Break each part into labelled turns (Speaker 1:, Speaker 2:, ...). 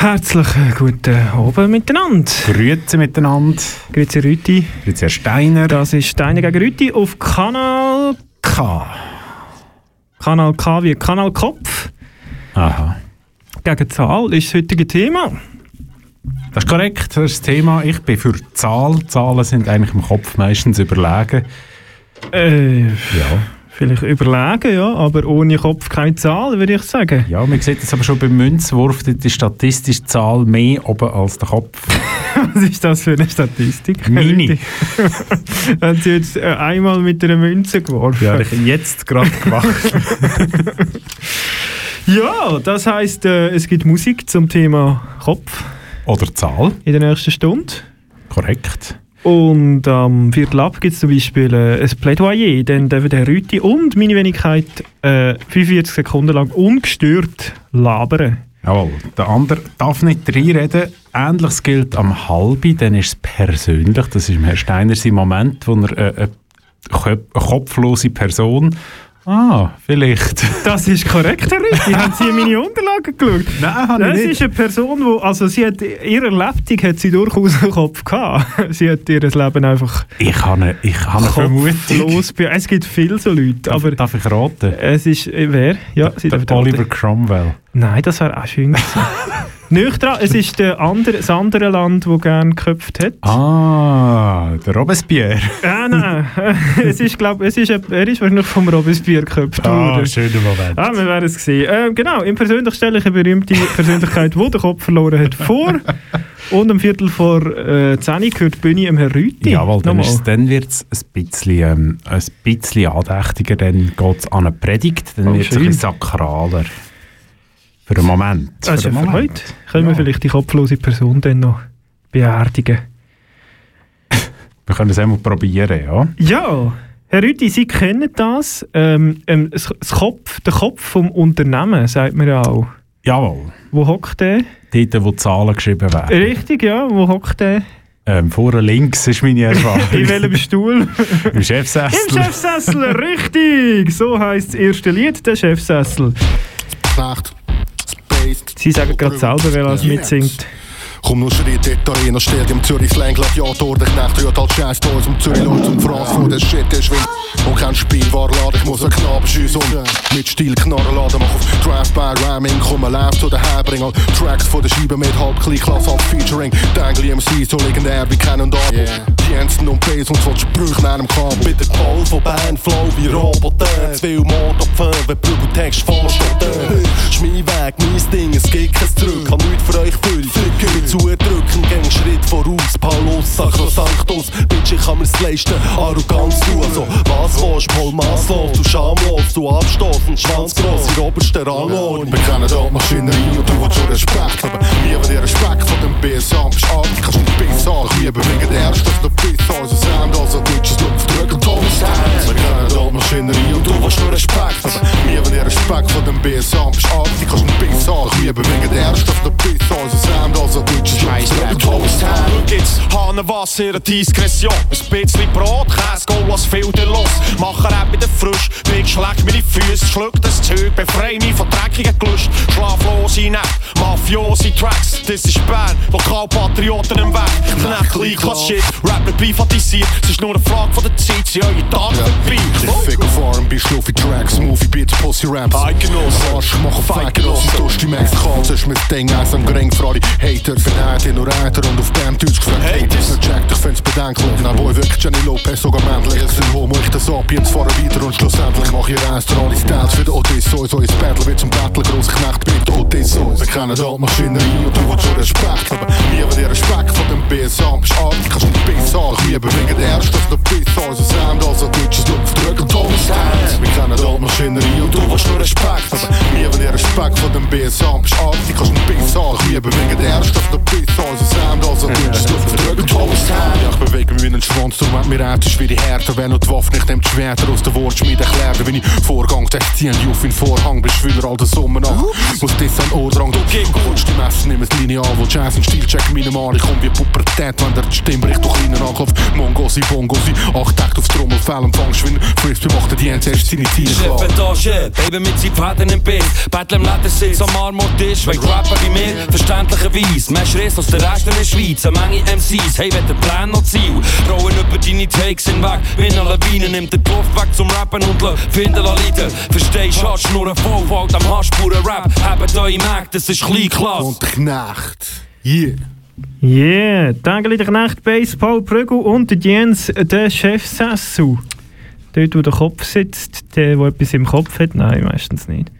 Speaker 1: Herzlichen guten Abend miteinander.
Speaker 2: Grüezi miteinander.
Speaker 1: Grüezi Rüti.
Speaker 2: Grüezi Herr Steiner.
Speaker 1: Das ist Steiner gegen Rüti auf Kanal K. Kanal K wie Kanal Kopf.
Speaker 2: Aha.
Speaker 1: Gegen Zahl ist das heutige Thema.
Speaker 2: Das ist korrekt, das ist das Thema. Ich bin für Zahl. Zahlen sind eigentlich im Kopf meistens überlegen.
Speaker 1: Äh,
Speaker 2: Ja.
Speaker 1: Vielleicht überlegen, ja, aber ohne Kopf keine Zahl, würde ich sagen.
Speaker 2: Ja, man sieht das aber schon beim Münzwurf, ist statistische Zahl mehr oben als der Kopf.
Speaker 1: Was ist das für eine Statistik? Rüti? Haben Sie jetzt äh, einmal mit einer Münze geworfen?
Speaker 2: Ja, ich jetzt gerade gemacht.
Speaker 1: Ja, das heisst, äh, es gibt Musik zum Thema Kopf
Speaker 2: Oder Zahl.
Speaker 1: in der nächsten Stunde.
Speaker 2: Korrekt.
Speaker 1: Und am Viertel ab gibt es zum Beispiel äh, ein Plädoyer, dann dürfen der Rüti und meine Wenigkeit äh, 45 Sekunden lang ungestört labern.
Speaker 2: Jawohl. Der andere darf nicht reinreden. Ähnliches gilt am Halbi, dann ist es persönlich. Das ist im Herrn Steiner sein Moment, wo er äh, eine, eine kopflose Person. Ah, vielleicht.
Speaker 1: Das ist korrekt, Herr Rüti. Haben Sie meine Unterlagen geschaut?
Speaker 2: Nein, habe
Speaker 1: Das ist eine Person, die, also sie hat, ihre Lebtung hat sie durchaus einen Kopf gehabt. Sie hat ihr Leben einfach
Speaker 2: Ich habe ich habe Vermutung.
Speaker 1: Es gibt viele so Leute,
Speaker 2: Darf,
Speaker 1: aber
Speaker 2: darf ich raten?
Speaker 1: es ist, äh, wer? Ja, Sie dürfen
Speaker 2: Oliver. Cromwell.
Speaker 1: Nein, das wäre auch schön gewesen. Nicht dran, es ist der andere, das andere Land, das gerne geköpft hat.
Speaker 2: Ah, der Robespierre.
Speaker 1: Ah, nein, es ist, glaub, es ist, er ist wahrscheinlich vom Robespierre geköpft worden.
Speaker 2: schöner Moment.
Speaker 1: Ah, wir werden es sehen. Ähm, genau, im Persönlich stelle ich eine berühmte Persönlichkeit, die den Kopf verloren hat, vor. Und am Viertel vor äh, 10 gehört die Bühne im Herr Rüti.
Speaker 2: Jawohl, dann,
Speaker 1: Nochmal.
Speaker 2: ist, dann wird es ein bisschen, ähm, ein bisschen andächtiger, dann geht es an eine Predigt, dann
Speaker 1: Oh,
Speaker 2: wird es ein bisschen sakraler. Für einen Moment.
Speaker 1: Das ist
Speaker 2: für einen
Speaker 1: für
Speaker 2: Moment.
Speaker 1: heute. Können wir
Speaker 2: Ja.
Speaker 1: vielleicht die kopflose Person dann noch beerdigen?
Speaker 2: Wir können es einmal probieren, ja.
Speaker 1: Ja, Herr Rüti, Sie kennen das. Ähm, ähm, das Kopf, der Kopf vom Unternehmen, sagt man ja auch.
Speaker 2: Jawohl.
Speaker 1: Wo hockt der?
Speaker 2: Dort, wo die Zahlen geschrieben werden.
Speaker 1: Richtig, ja. Wo hockt der?
Speaker 2: Ähm, vorne links ist meine Erfahrung.
Speaker 1: In welchem Stuhl?
Speaker 2: Im
Speaker 1: Im
Speaker 2: Chefsessel.
Speaker 1: Chefsessel, richtig! So heisst das erste Lied, der Chefsessel.
Speaker 3: Nacht.
Speaker 1: Sie sagen gerade selber, wer als mitsingt.
Speaker 3: Komm nur Schritt in die Arena, Stadium Zürich, Slang, Gladiator, der Knecht hört als Scheiß, da um Zürich, Leute zum Franz, wo der Shit ist, wild. Und kein Spielwarenladen, ich muss einen Knaben schiessen und mit Stil Knarren laden, mach auf Drive-by Rhyming, komm live zu den Herbring, all Tracks von der Scheibe mit halb Klasse als Featuring, Dangle MC, so legendär wie kein und Abel. Jensen und Bass und so Sprüche in einem Kabel.
Speaker 4: Mit der Call von Band, Flow wie Roboter. Zu viel Mordopfer, wenn Prügeltext vorsteht. Ist mein Ding, es gibt kein Zurück. Kann nichts für euch füllen. Zudrücken, gang Schritt voraus. Paulus, Sacrosanctus. Bitch, ich kann mir's leisten. Arroganz, du, also was willst, Paul Maslow. Du schamlos, du abstoßend, schwanzgross, in oberster Rangordnung.
Speaker 3: Wir kennen die Maschinerie und du willst schon Respekt haben. Wir haben dir Respekt von dem BSA, bist artig, kannst nicht Biss sagen. Wir bewegen erst, dass der Biss unser Sound, also deutsches Luftdrücken, Thomas Tanz. Wir kennen die Maschinerie und du willst nur Respekt haben. Wir haben dir Respekt von dem BSA, bist artig, kannst nicht Biss sagen. Wir bewegen erst, dass der Biss unser Sound, also deutsches Luftdrücken, Thomas Tanz.
Speaker 4: Schau jetzt, Hahnenwasser, Diskretion. Ein bisschen Brot, Käse, go, lass Filter los. Mach Rap in der Frisch, Big schlägt mir die Füße, schluck das Zeug, befrei mich von dreckigen Gelüst. Schlaflose Nacht, mafiose Tracks, das ist Bern, Lokalpatrioten im Weg. Knecht, Kleinklass Shit, Rapper privatisiert, es ist nur eine Frage von der Zeit, sie eure Tag vorbei.
Speaker 3: Fick auf R&B, schluffi Tracks, Movie Beats, Pussy Raps.
Speaker 4: Eidgenossen.
Speaker 3: Arsch, mach auf Eidgenossen, tust die Max Katz, ist mein Ding, eins am Gring, für alle Hater, ihr nur Reiter und auf dem Deutsch gefällt.
Speaker 4: Haters.
Speaker 3: Haters, checkt, ich find's bedenklich. Na boy, wirklich Jenny Lopez, sogar männlich. Ich sind Homo, ich das Sapiens, fahre weiter und schlussendlich mach ich eins durch alle Styles für den Odysseus. Ins Battle wird zum Battle, gross Knecht, bin der Odysseus. Wir kennen die Maschinerie und du willst schon Respekt haben. Wir haben dir Respekt von dem BSA, bist artig, kannst nicht Biss sagen. Wir bewegen erst, dass der Biss unser Sound, also deutsches Luftdrücken, Thomas Tanz. Wir kennen die Maschinerie und du willst nur Respekt haben. Wir haben dir Respekt von dem BSA, bist artig, kannst einen Biss haben. Ich liebe wegen der Erste auf der Also Sound, also Deutsch, du verdrückt alles Ja, ich bewege mich wie ein Schwanz, darum hat mir Ärzte wie die Härte. Wenn noch die Waffe nicht nimmt, Schwerter aus der Wortschmiede erklärt, wenn ich Vorgang testieren, die auf den Vorhang, bist Schüler all der Sommer nach. Muss das ein Ohrdrang, du holst die Messer, nimm es lineal, wo Jazz und Stil check meine Mal. Ich komm wie Pubertät, wenn der Stimmbricht durch innen anklopft. Mongosi, Bongosi, acht Tag auf Trommelfell, empfangst wie ein Frisbee, macht der Dienst erst seine Ziele klar.
Speaker 5: Chefetage, Baby mit seinen Fäden im Bild. Battle im Ledersitz am Marmortisch, weil Rapper wie mir, verständlicherweise. Schriss als der Rest in der Schweiz. Eine Menge MCs, hey, wenn der Plan noch Ziel. Rollen über deine Takes hinweg, wie eine Lawine, nimmt den Luft weg zum Rappen und finden Lieder. Verstehst, hast nur ein voll, folgt am Haschpuren Rap. Habt euch gemerkt, das ist klein klasse.
Speaker 3: Und Knecht. Yeah.
Speaker 1: Yeah, Tageli der Knecht, Bass, Paul Prügel und Jens, der Chef Sessu. Dort, wo der Kopf sitzt, der, der etwas im Kopf hat? Nein, meistens nicht.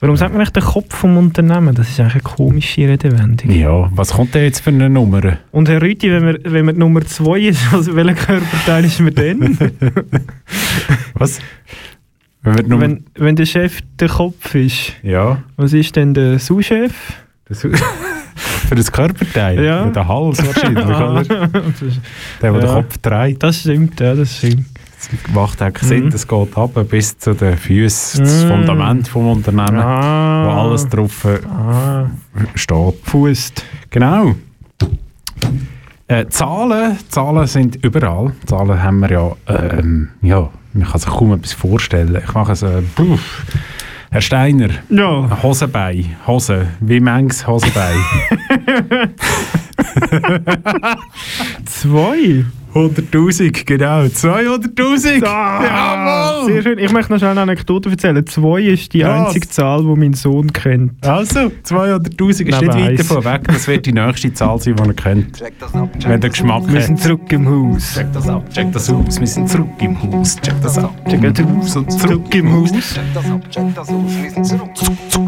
Speaker 1: Warum sagt man eigentlich den Kopf vom Unternehmen? Das ist eigentlich eine komische Redewendung.
Speaker 2: Ja, was kommt denn jetzt für eine Nummer?
Speaker 1: Und Herr Rüti, wenn man, wenn man die Nummer 2 ist, also welcher Körperteil ist man denn?
Speaker 2: Was? Wenn
Speaker 1: wenn, wenn der Chef der Kopf ist,
Speaker 2: Ja,
Speaker 1: was ist denn der Sous-Chef?
Speaker 2: für das Körperteil?
Speaker 1: Ja.
Speaker 2: Für den Hals wahrscheinlich? Der, der
Speaker 1: Ja.
Speaker 2: den Kopf dreht.
Speaker 1: Das stimmt, ja, das stimmt.
Speaker 2: Eigentlich Sinn,
Speaker 1: Mhm.
Speaker 2: das geht ab bis zu den Füßen, das
Speaker 1: Mhm.
Speaker 2: Fundament vom Unternehmen,
Speaker 1: Ah.
Speaker 2: wo alles drauf
Speaker 1: Ah,
Speaker 2: steht.
Speaker 1: Fust.
Speaker 2: Genau. Äh, Zahlen, Zahlen sind überall. Zahlen haben wir ja, ähm, ja, man kann sich kaum etwas vorstellen. Ich mache es, äh, puff. Herr Steiner,
Speaker 1: Ja,
Speaker 2: Hosenbein, Hose, wie manches Hosenbein?
Speaker 1: zwei.
Speaker 2: 100'000, genau, 200'000!
Speaker 1: Ah, sehr schön. Ich möchte noch schnell eine Anekdote erzählen. Zwei ist die
Speaker 2: Was?
Speaker 1: einzige Zahl, die mein Sohn kennt.
Speaker 2: Also, 200'000 ist nicht weit davon weg. Das wird die nächste Zahl sein, die ihr kennt. Wenn der Geschmack
Speaker 1: Wir sind zurück im Haus.
Speaker 2: Check das ab, check das aus. Wir sind zurück im Haus. Check das ab.
Speaker 1: Check das aus und zurück im Haus.
Speaker 6: Zurück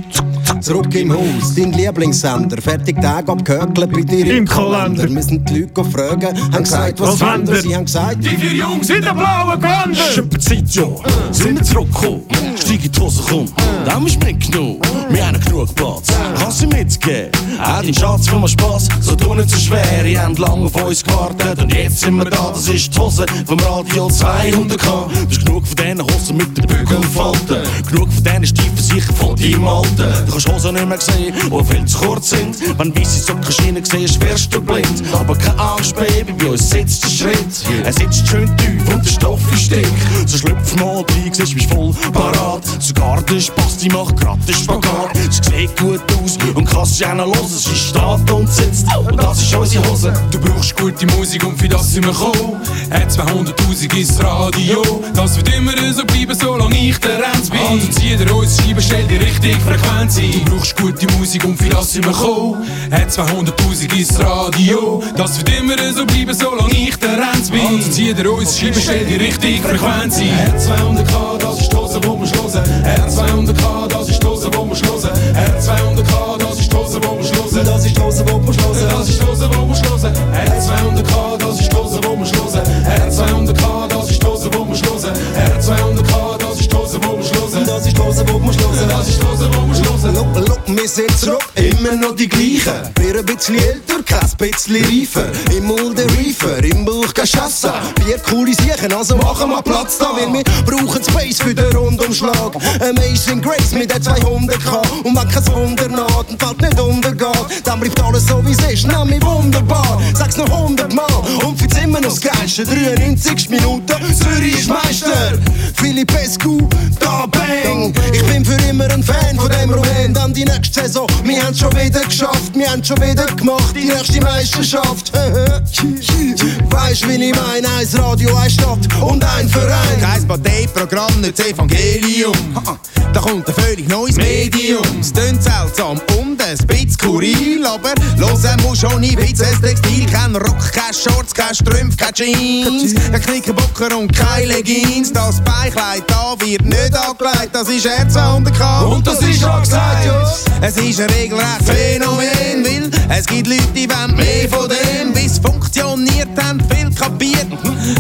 Speaker 6: im Haus, dein Lieblingssender. Fertig Tag abgehökelt bei dir
Speaker 1: Im Kalender.
Speaker 6: Wir müssen die Leute fragen, haben gesagt, was wollen
Speaker 1: wollen
Speaker 6: Sie haben gesagt,
Speaker 5: Die vier Jungs in der blauen Gander!
Speaker 4: Super Zeit, ja. Sind wir zurückgekommen? Steig in die Hose, komm. Da haben wir mitgenommen. Wir haben genug Platz. Kannst sie mitgeben? Auch dein Schatz für mal Spass. So tun nicht so schwer. Ihr habt lange auf uns gewartet. Und jetzt sind wir da. Das ist die Hose vom Radio 200k. Du hast genug von diesen Hosen mit den Bügeln falten. Genug von diesen Stiefeln sicher von deinem Alten. Du kannst Hosen nicht mehr sehen, die viel zu kurz sind. Wenn weisse Sockenschienen siehst, wirst du blind. Aber keine Angst, Baby, bei uns sitzt der Schritt. Er sitzt schön tief und der Stoff ist dick. So schlüpf mal rein, siehst mich voll parat. Sogar der Spasti macht grad den Spagat. Es sieht gut aus und kannst sie auch noch hören. Sie steht und sitzt und das ist unsere Hose.
Speaker 7: Du brauchst gute Musik und für das sind wir gekommen. Hat 200'000 ins Radio. Das wird immer so bleiben, solange ich der Renz bin. Also zieh dir uns Scheibe, stell die richtige Frequenz ein. Du brauchst gute Musik und das sind wir gekommen. Hat 200'000 ins Radio. Das wird immer so bleiben, solange ich der Renz bin. Also zieh dir uns Scheibe, stell die richtige Frequenz ein. R200k, das ist Hose, wo wir schlossen. R200k, das ist Hose, wo wir schlossen. R200k, das ist Hose, wo wir schlossen.
Speaker 6: das ist Hose, die wir schlossen.
Speaker 7: Das ist Hose, wo wir schlossen. R200k, das ist Hose, wo wir schlossen. R200k, das wo wir schlossen. Das ist Hose,
Speaker 6: die wir schlossen.
Speaker 7: Das ist Hose, wo wir schlossen.
Speaker 6: Look, look, wir sind zurück, immer noch die gleichen. Wir ein bisschen älter, kein bisschen reifer. Im Mund der Reefer, im Bauch kein Chassa. Bier coole Siechen, also machen wir Platz da. Weil wir brauchen Space für den Rundumschlag. Amazing Grace mit der 200k. Und wenn kein Wunder naht und Welt nicht untergeht, dann bleibt alles so wie es ist. Nimm mich wunderbar, sag's noch 100 Mal. Und find's immer noch das Geilste. 93 Minuten, Zürich ist Meister. Philipp Escu, da bang. Ich bin für immer ein Fan von dem Moment. Dann die nächste Saison, wir haben's schon wieder geschafft. Wir haben's schon wieder gemacht, die nächste Meisterschaft. weißt wie ich meine? Eins Radio, eine Stadt und ein Verein.
Speaker 8: Kein Parteiprogramm, nicht das Evangelium. Da kommt ein völlig neues Medium. Es tönt seltsam und ein bisschen skurril, aber hören muss schon ein bisschen das Textil. Kein Rock, kein Shorts, kein Strümpf, kein Jeans. Kein Knickerbocker und keine Leggings. Das Beinkleid da wird nicht angelegt, das ist R200k.
Speaker 7: Und das ist angesagt, ja.
Speaker 8: Es ist ein regelrecht Phänomen, weil es gibt Leute, die wollen mehr von dem. Bis funktioniert, haben viel kapiert.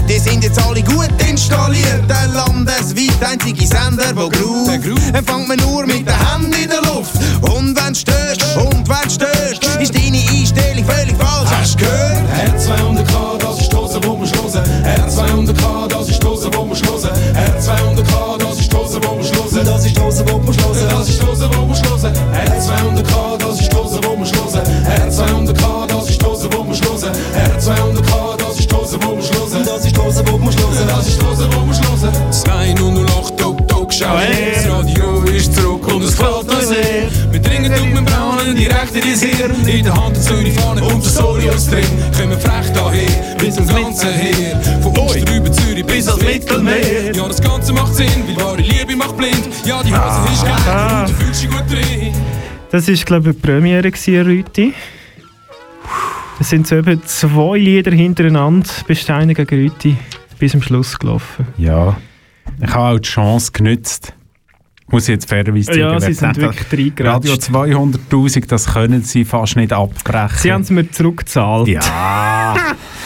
Speaker 8: Die sind jetzt alle gut installiert. Der Land Landesweit einzige Sender, wo groove. Empfangt man nur mit den Händen in der Luft. Und wenn störst, und wenn störst, ist deine Einstellung völlig falsch. Hast du gehört?
Speaker 7: R200k, das ist Hose, wo man schlossen. R200k, das ist Hose, wo man schlossen. R200k, das ist Hose, wo man schlossen. Das ist Hose, wo man schlossen. Das ist Hose, wo man schlossen. R200k, das ist Hose, wo man schlossen. R200k, das ist Hose, wo man schlossen. R200k, das ist Hose, wo man schlossen. Das ist Hose, wo man schlossen. Das ist Hose, wo man schlossen. 208 Tok Tok schau Braunen direkt in dein Hirn. In der Hand Zürich vorne und der Sorios drin. Kommen frech daher, bis ins ganze Heer. Von Oster über Zürich bis ans Mittelmeer. Ja, das Ganze macht Sinn, weil wahre Liebe macht blind. Ja, die Hose ist geil und du fühlst dich gut drin.
Speaker 1: Das war, glaube ich, die Premiere Rüti. Es sind so etwa zwei Lieder hintereinander, Besteine gegen Rüti, bis zum Schluss gelaufen.
Speaker 2: Ja. Ich habe auch die Chance genützt. Muss ich jetzt fairerweise
Speaker 1: Ja,
Speaker 2: sagen.
Speaker 1: sie
Speaker 2: Wer
Speaker 1: sind wirklich
Speaker 2: Radio
Speaker 1: reingeratscht.
Speaker 2: 200'000, das können sie fast nicht abbrechen.
Speaker 1: Sie haben es mir zurückgezahlt.
Speaker 2: Ja,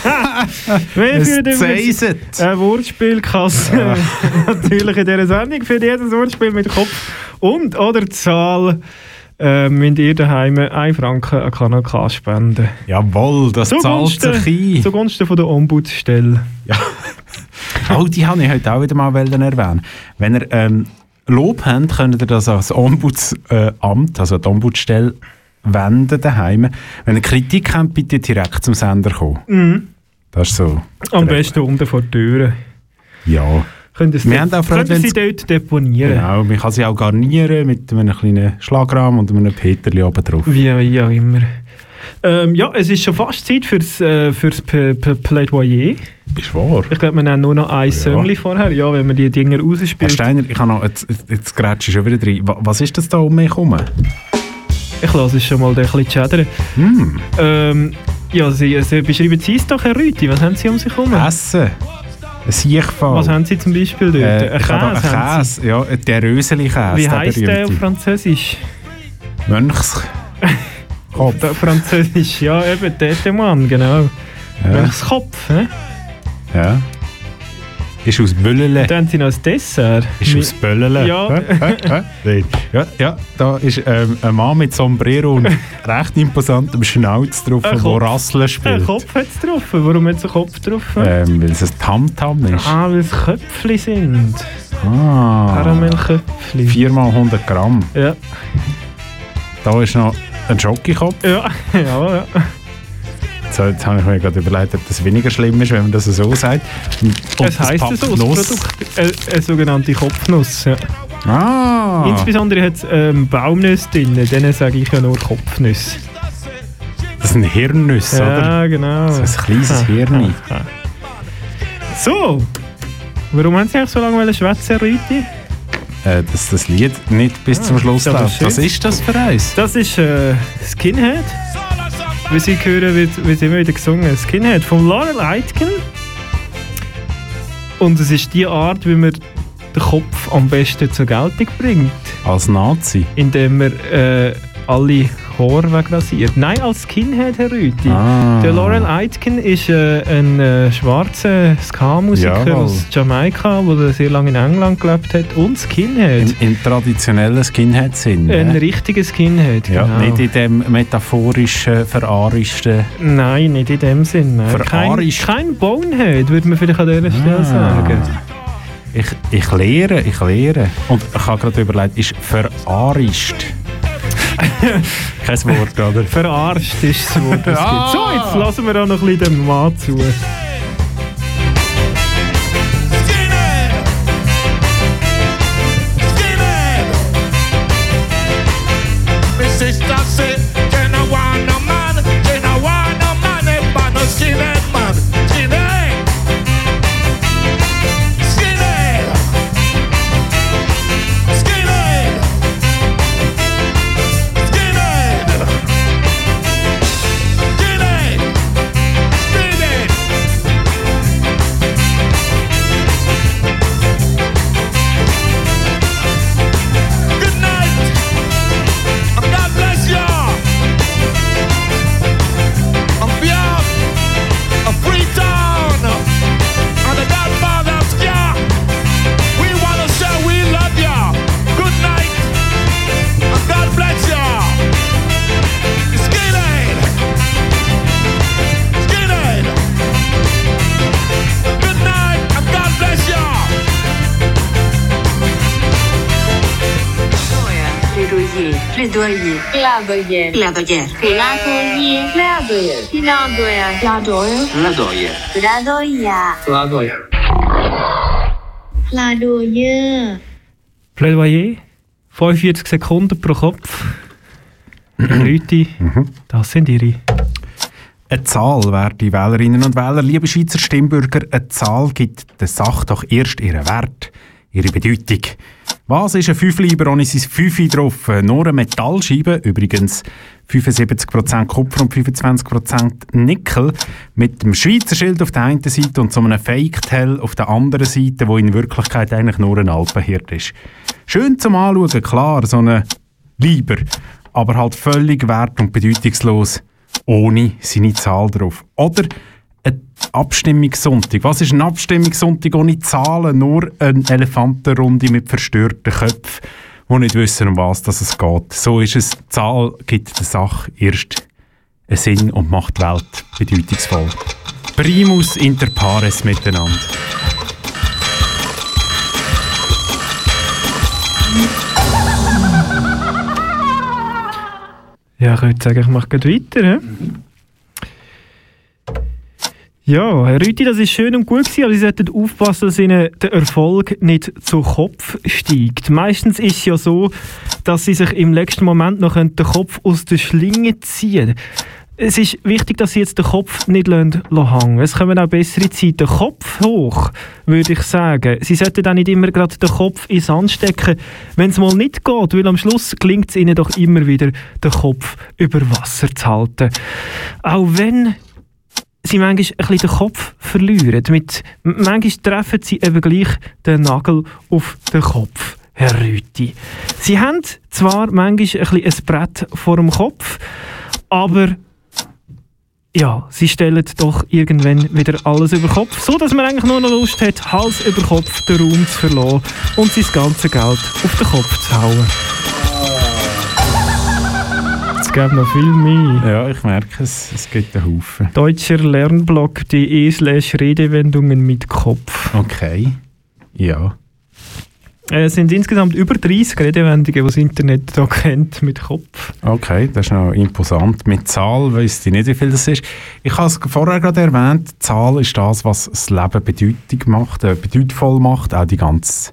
Speaker 1: Wer
Speaker 2: es zeiset.
Speaker 1: eine Wortspielkasse natürlich in dieser Sendung für jedes Wortspiel mit Kopf und oder Zahl äh, müsst ihr daheim 1 Franken an Kanal K spenden.
Speaker 2: Jawohl, das zahlt
Speaker 1: Zugunsten,
Speaker 2: sich ein.
Speaker 1: zugunsten von der Ombudsstelle.
Speaker 2: Oh, die habe ich heute auch wieder mal erwähnen. Wenn ihr ähm, Lob habt, könnt ihr das als Ombudsamt, also die Ombudsstelle, wenden daheim. Wenn ihr Kritik habt, bitte direkt zum Sender kommen. Das ist so.
Speaker 1: Am besten unten vor der Tür.
Speaker 2: Ja.
Speaker 1: Könnt ihr
Speaker 2: Wir haben auch Freude,
Speaker 1: könnt ihr sie dort deponieren.
Speaker 2: Genau, man kann sie auch garnieren mit einem kleinen Schlagrahmen und einem Peterli oben drauf.
Speaker 1: Wie, wie auch immer. Ähm, ja, es ist schon fast Zeit fürs, äh, fürs P P Plädoyer.
Speaker 2: Ist wahr.
Speaker 1: Ich glaube, wir nehmen nur noch ein Söngli vorher, ja, wenn wir die Dinger
Speaker 2: Herr
Speaker 1: rausspielen.
Speaker 2: Steiner, ich habe noch, jetzt, jetzt grätsche ich schon wieder. Wa- Was ist das da um mich herum?
Speaker 1: Ich lasse es schon mal ein bisschen chattern.
Speaker 2: Hm,
Speaker 1: Ähm, ja, Sie, Sie beschreiben Sie es doch, Herr Rüti. Was haben Sie um sich herum?
Speaker 2: Essen. Ein Siechfall.
Speaker 1: Was haben Sie zum Beispiel dort?
Speaker 2: Äh,
Speaker 1: Ein Käse
Speaker 2: einen Käse, ja, der Röseli-Käse.
Speaker 1: Wie heisst der auf
Speaker 2: berühmte.
Speaker 1: Französisch?
Speaker 2: Mönchs. Kopf.
Speaker 1: Französisch, ja, eben, Tetemann, genau.
Speaker 2: Ja.
Speaker 1: Mönchskopf, ne?
Speaker 2: ja. Ist aus Büllele.
Speaker 1: Dann Sie noch das Dessert.
Speaker 2: Ist aus Böllele.
Speaker 1: Ja.
Speaker 2: Ja, ja, da ist ähm, ein Mann mit Sombrero und recht imposantem Schnauz drauf,
Speaker 1: Ein
Speaker 2: der
Speaker 1: Kopf.
Speaker 2: Rasseln
Speaker 1: Ein
Speaker 2: spielt.
Speaker 1: Kopf hat es drauf. Warum hat es einen Kopf drauf?
Speaker 2: Ähm, weil es ein Tamtam ist.
Speaker 1: Ah, weil es Köpfchen sind.
Speaker 2: Ah.
Speaker 1: Karamellköpfchen.
Speaker 2: 4 mal 100 Gramm.
Speaker 1: Ja,
Speaker 2: Da ist noch ein Schokokopf.
Speaker 1: ja, ja. ja.
Speaker 2: So, jetzt habe ich mir gerade überlegt, ob das weniger schlimm ist, wenn man das so sagt. Und
Speaker 1: Es heisst
Speaker 2: Pack
Speaker 1: so, das
Speaker 2: Nuss.
Speaker 1: Produkt. Eine, eine sogenannte Kopfnuss. Ja.
Speaker 2: Ah!
Speaker 1: Insbesondere hat es ähm, Baumnüsse drin, denen sage ich ja nur Kopfnüsse.
Speaker 2: Das sind Hirnnüsse, oder?
Speaker 1: Ja, genau.
Speaker 2: So ein kleines Hirn.
Speaker 1: So, warum haben Sie eigentlich so lange schwätzen, Rüti?
Speaker 2: Äh, dass das Lied nicht bis zum Schluss läuft. Was ist das für eins?
Speaker 1: Das ist äh, Skinhead. Wie Sie hören, wird, wird immer wieder gesungen. Skinhead von Laurel Aitken. Und es ist die Art, wie man den Kopf am besten zur Geltung bringt.
Speaker 2: Als Nazi?
Speaker 1: Indem man äh, alle Haare wegrasiert. Nein, als Skinhead, Herr Rüti.
Speaker 2: Ah.
Speaker 1: Der Laurel Aitken ist äh, ein äh, schwarzer Ska-Musiker
Speaker 2: Jawohl.
Speaker 1: aus Jamaika, der sehr lange in England gelebt hat. Und Skinhead.
Speaker 2: Im, im traditionellen Skinhead-Sinn.
Speaker 1: ein
Speaker 2: ne?
Speaker 1: richtiger Skinhead,
Speaker 2: Ja,
Speaker 1: genau.
Speaker 2: nicht in dem metaphorischen, verarischen.
Speaker 1: Nein, nicht in dem Sinn. Kein, kein Bonehead, würde man vielleicht an dieser Stelle
Speaker 2: Ah.
Speaker 1: sagen.
Speaker 2: Ich, ich lehre, ich lehre. Und ich habe gerade überlegt, ist verarscht. Kein Wort, oder?
Speaker 1: Verarscht ist das Wort, das
Speaker 2: Ah.
Speaker 1: gibt. So, jetzt lassen wir auch noch ein bisschen dem Mann zu.
Speaker 9: Plaidoyer. Plaidoyer. Plaidoyer. Plaidoyer. Plaidoyer. Plaidoyer. Plaidoyer. Plaidoyer. Plaidoyer. Plaidoyer.
Speaker 1: Plädoyer. 45 Sekunden pro Kopf. Leute, das sind ihre.
Speaker 2: Eine Zahl, werte Wählerinnen und Wähler, liebe Schweizer Stimmbürger, eine Zahl gibt der Sache doch erst ihren Wert, ihre Bedeutung. Was ist ein Fünfleiber ohne sein Fünfi drauf? Nur eine Metallscheibe, übrigens 75% Kupfer und 25% Nickel, mit dem Schweizer Schild auf der einen Seite und so einem Fake-Tell auf der anderen Seite, wo in Wirklichkeit eigentlich nur ein Alpenhirt ist. Schön zum Anschauen, klar, so eine Lieber, aber halt völlig wert- und bedeutungslos ohne seine Zahl drauf. Oder ein Abstimmungssonntag. Was ist ein Abstimmungssonntag ohne Zahlen? Nur eine Elefantenrunde mit verstörten Köpfen, die nicht wissen, um was es geht. So ist es. Die Zahl gibt der Sache erst einen Sinn und macht die Welt bedeutungsvoll. Primus inter pares miteinander.
Speaker 1: Ja, ich würde sagen, ich mache gleich weiter. He? Ja, Herr Rüti, das ist schön und gut aber Sie sollten aufpassen, dass Ihnen der Erfolg nicht zu Kopf steigt. Meistens ist es ja so, dass Sie sich im letzten Moment noch den Kopf aus der Schlinge ziehen es ist wichtig, dass Sie jetzt den Kopf nicht hängen lassen. Es kommen auch bessere Zeiten. Kopf hoch, würde ich sagen. Sie sollten auch nicht immer gerade den Kopf ins Sand stecken, wenn es mal nicht geht, weil am Schluss gelingt es Ihnen doch immer wieder, den Kopf über Wasser zu halten. Auch wenn sie manchmal ein den Kopf verlieren. Mit, manchmal treffen sie eben gleich den Nagel auf den Kopf. Herr Rüti. Sie haben zwar manchmal ein, ein Brett vor dem Kopf, aber ja, sie stellen doch irgendwann wieder alles über Kopf, so dass man eigentlich nur noch Lust hat, Hals über Kopf den Raum zu verlassen und sein ganzes Geld auf den Kopf zu hauen. Es gibt noch viel mehr.
Speaker 2: Ja, ich merke es, es gibt einen Haufen.
Speaker 1: Deutscher Lernblog.de slash Redewendungen mit Kopf.
Speaker 2: Okay, ja.
Speaker 1: Äh, Es sind insgesamt über 30 Redewendungen, die das Internet da kennt mit Kopf.
Speaker 2: Okay, das ist noch imposant. Mit Zahl weiss ich nicht, wie viel das ist. Ich habe es vorher gerade erwähnt, Zahl ist das, was das Leben Bedeutung macht, äh, bedeutvoll macht. Auch die ganze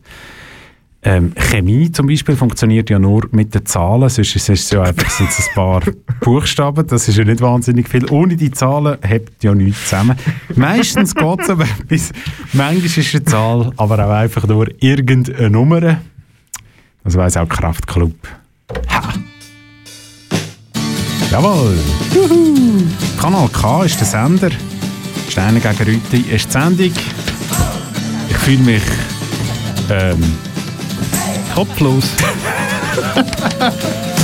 Speaker 2: ähm, Chemie zum Beispiel funktioniert ja nur mit den Zahlen, sonst ist es ja einfach sind ein paar Buchstaben, das ist ja nicht wahnsinnig viel. Ohne die Zahlen hebt ja nichts zusammen. Meistens geht es aber etwas, manchmal ist eine Zahl, aber auch einfach nur irgendeine Nummer. Das weiss auch Kraftclub. Ha! Jawohl! Juhu. Kanal K ist der Sender. Steine gegen Rüti ist die Sendung. Ich fühle mich ähm,
Speaker 1: kopflos.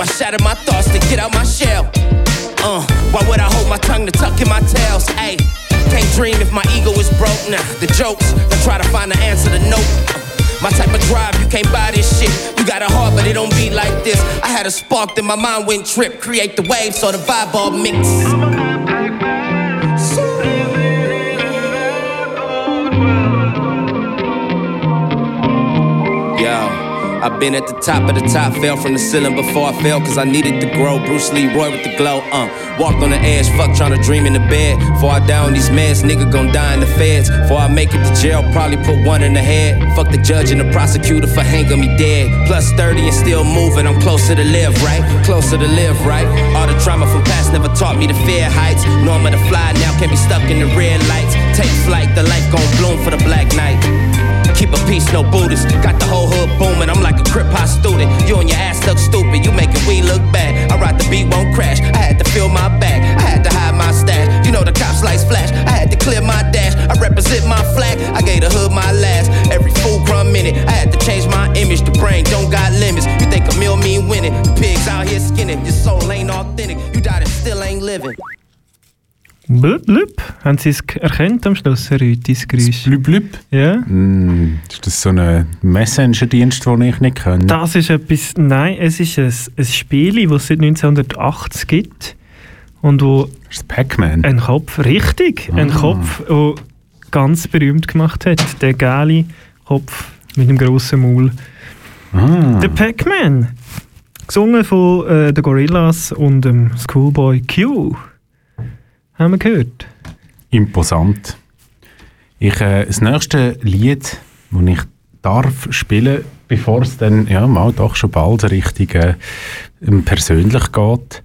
Speaker 8: I shatter my thoughts to get out my shell. Uh, why would I hold my tongue to tuck in my tails? Ayy, can't dream if my ego is broke. Nah, the jokes, I try to find the answer to nope. My type of drive, you can't buy this shit. You got a heart, but it don't beat like this. I had a spark, then my mind went trip. Create the wave, so the vibe all mix. I've been at the top of the top, fell from the ceiling before I fell, cause I needed to grow. Bruce Lee, Roy with the glow, uh. Walked on the edge, fuck trying to dream in the bed. Before I die on these meds, nigga gon' die in the feds. Before I make it to jail, probably put one in the head. Fuck the judge and the prosecutor for hanging me dead. Plus 30 and still moving, I'm closer to live, right? Closer to live, right? All the trauma from past never taught me to fear heights. I'm to fly now, can't be stuck in the red lights. Take flight, the life gon' bloom for the black night. Keep a peace, no Buddhist. Got the whole hood booming. I'm like a crip high student. You and your ass look stupid. You making we look bad. I ride the beat, won't crash. I had to fill my bag. I had to hide my stash. You know the cops lights flash. I had to clear my dash. I represent my flag. I gave the hood my last. Every full crumb minute. I had to change my image. The brain don't got limits. You think a meal mean winning? The pigs out here skinning. Your soul ain't authentic. You died and still ain't living.
Speaker 1: Blub, blub. Haben Sie es erkannt am Schluss, Herr Rütis Geräusch?
Speaker 2: Blüb, blüb.
Speaker 1: Ja.
Speaker 2: Mm, ist das so ein Messenger-Dienst, den ich nicht kenne?
Speaker 1: Das ist etwas, nein, es ist ein, ein Spiel, das es seit 1980 gibt. Und wo
Speaker 2: das Pac-Man?
Speaker 1: ein Kopf, richtig, ein
Speaker 2: Ah.
Speaker 1: Kopf, der ganz berühmt gemacht hat. Der geile Kopf mit dem grossen Maul.
Speaker 2: Ah.
Speaker 1: Der Pac-Man. Gesungen von äh, den Gorillas und dem Schoolboy Q. Haben wir gehört?
Speaker 2: Imposant. Ich, äh, das nächste Lied, das ich darf spielen, bevor es dann ja, mal doch schon bald richtig äh, ähm, persönlich geht,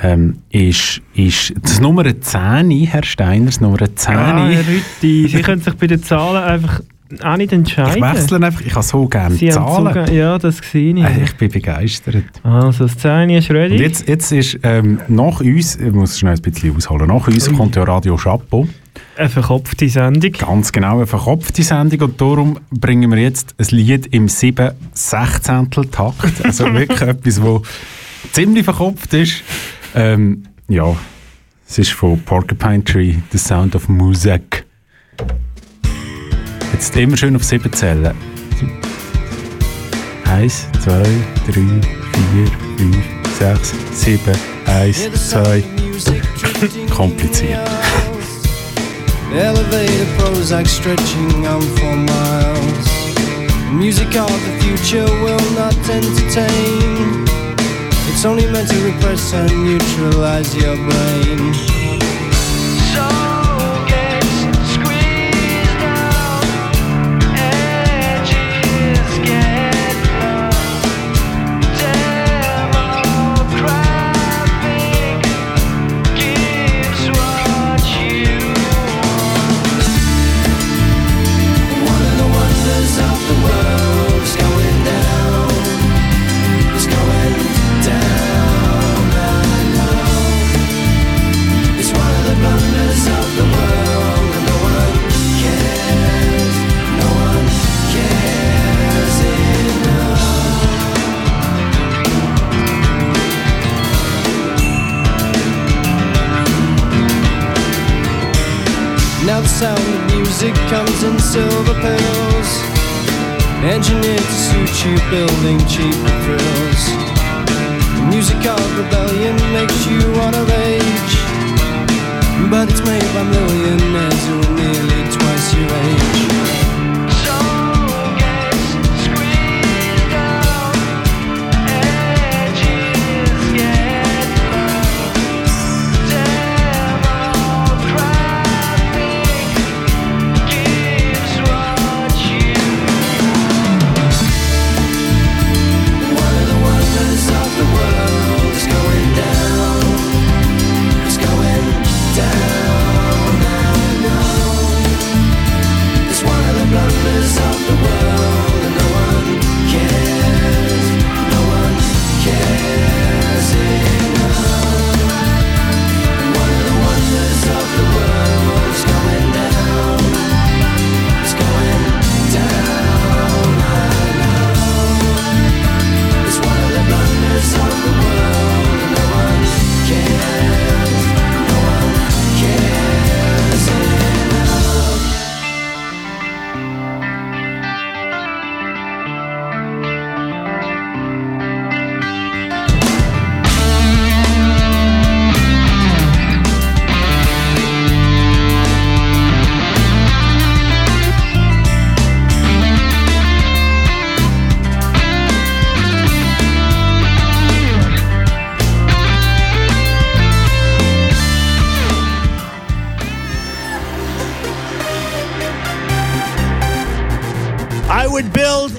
Speaker 2: ähm, ist, ist das Nummer 10, Herr Steiner, das Nummer 10.
Speaker 1: Ah, Herr Rütti, Sie können sich bei den Zahlen einfach auch nicht entscheiden.
Speaker 2: ich wechsle einfach, ich habe so gerne
Speaker 1: Sie
Speaker 2: Zahlen.
Speaker 1: zuge- ja, das sehe ich.
Speaker 2: Äh, ich bin begeistert.
Speaker 1: Also, das 10 ist ready.
Speaker 2: Und jetzt, jetzt ist ähm, nach uns, ich muss schnell ein bisschen ausholen, nach uns kommt ja Radio Chapeau.
Speaker 1: Eine verkopfte Sendung.
Speaker 2: Ganz genau, eine verkopfte Sendung und darum bringen wir jetzt ein Lied im 7 16 takt Also wirklich etwas, das ziemlich verkopft ist. Ähm, ja, es ist von Porcupine Tree, The Sound of Music. Jetzt immer schön auf 7 zählen. Eins, zwei, drei, vier, fünf, sechs, sieben, eins, zwei. Kompliziert.
Speaker 10: Elevated Prozac stretching on for miles. Music of the future will not entertain. It's only meant to repress and neutralize your brain. Sound of music comes in silver pills. Engineered to suit you, building cheaper thrills. The music of rebellion makes you wanna rage. But it's made by millionaires who are nearly twice your age.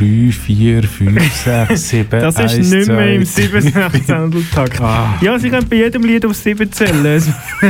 Speaker 2: 3, 4, 5, 6, 7,
Speaker 1: Das ist
Speaker 2: 1,
Speaker 1: nicht mehr im
Speaker 2: 2,
Speaker 1: 7-6-Takt. Ja, Sie können bei jedem Lied auf 7 zählen. Es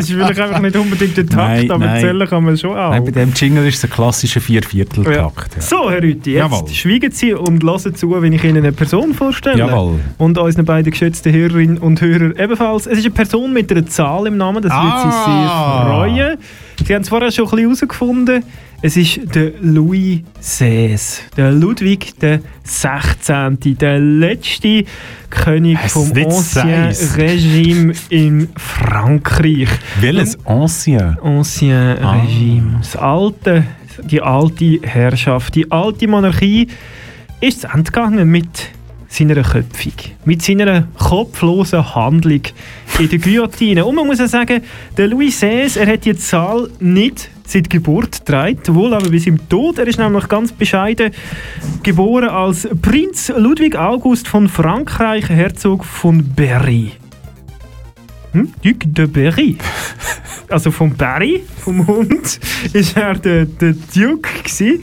Speaker 1: ist vielleicht einfach nicht unbedingt der Takt,
Speaker 2: Nein,
Speaker 1: aber
Speaker 2: nein.
Speaker 1: zählen kann man schon auch.
Speaker 2: Nein, bei dem Jingle ist es ein klassischer Viervierteltakt. Ja.
Speaker 1: So, Herr Rüti, jetzt
Speaker 2: Jawohl.
Speaker 1: schweigen Sie und hören zu, wenn ich Ihnen eine Person vorstelle.
Speaker 2: Jawohl.
Speaker 1: Und unseren beiden geschätzten Hörerinnen und Hörer ebenfalls. Es ist eine Person mit einer Zahl im Namen, das wird Sie
Speaker 2: Ah.
Speaker 1: sehr freuen. Sie haben es vorher schon ein bisschen herausgefunden. Es ist der Louis XVI, der Ludwig der 16., der letzte König
Speaker 2: Es
Speaker 1: vom Ancien. Regime in Frankreich.
Speaker 2: Welches Ancien?
Speaker 1: Ancien
Speaker 2: Ah.
Speaker 1: Regime. Das alte, die alte Herrschaft, die alte Monarchie ist zu Ende gegangen mit seiner Köpfung, mit seiner kopflosen Handlung in der Guillotine. Und man muss ja sagen, der Louis XVI, er hat die Zahl nicht seit Geburt getragen, wohl aber bis im Tod. Er ist nämlich ganz bescheiden geboren als Prinz Ludwig August von Frankreich, Herzog von Berry. Hm? Duc de Berry. Also vom Berry, vom Hund, ist er der, der Duke gewesen.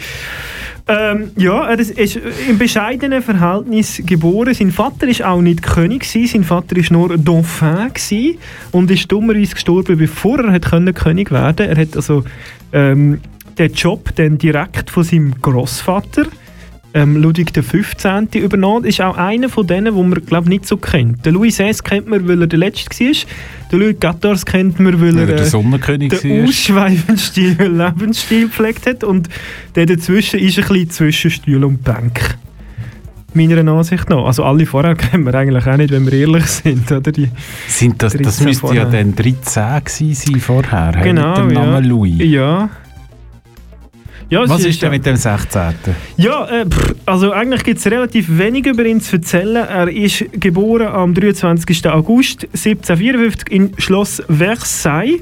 Speaker 1: Ähm, ja, er ist, im bescheidenen Verhältnis geboren. Sein Vater ist auch nicht König gewesen. Sein Vater ist nur Dauphin gewesen und ist dummerweise gestorben, bevor er hat können König werden. Er hat also ähm, den Job dann direkt von seinem Großvater ähm, Ludwig XV. übernommen. Ist auch einer von denen, die man glaub, nicht so kennt. Der Louis XVI kennt man, weil er der Letzte war. Der Louis XIV kennt man, weil,
Speaker 2: Weil
Speaker 1: er
Speaker 2: er der
Speaker 1: äh,
Speaker 2: Sonnenkönig
Speaker 1: den
Speaker 2: war.
Speaker 1: ausschweifendsten Lebensstil gepflegt hat. Und der dazwischen ist ein bisschen zwischen Stuhl und Bank. Meiner Ansicht nach. Also alle vorher kennen wir eigentlich auch nicht, wenn wir ehrlich sind. Oder? Die
Speaker 2: Sind das, das
Speaker 1: 13
Speaker 2: müsste ja dann 13 gewesen sein vorher,
Speaker 1: Genau,
Speaker 2: mit dem
Speaker 1: ja.
Speaker 2: Namen Louis.
Speaker 1: Ja. Ja,
Speaker 2: Was ist denn
Speaker 1: ja-
Speaker 2: mit dem 16.?
Speaker 1: Ja, äh, pff, also eigentlich gibt es relativ wenig über ihn zu erzählen. Er ist geboren am 23. August 1754 in Schloss Versailles.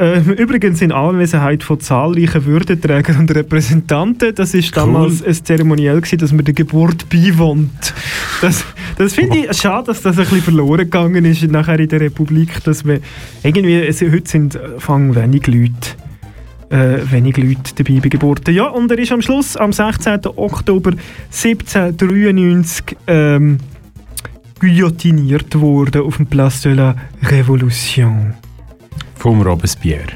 Speaker 1: Ähm, übrigens in Anwesenheit von zahlreichen Würdenträgern und Repräsentanten. Das ist damals ein Zeremoniell, gewesen, dass man der Geburt beiwohnt. Das, das finde ich schade, dass das ein bisschen verloren gegangen ist nachher in der Republik, dass wir irgendwie, es, heute sind äh, fangen wenig Leute äh, wenig Leute dabei bei Geburten. Ja, und er ist am Schluss, am 16. Oktober 1793, ähm, guillotiniert worden auf dem Place de la Révolution.
Speaker 2: Vom Robespierre.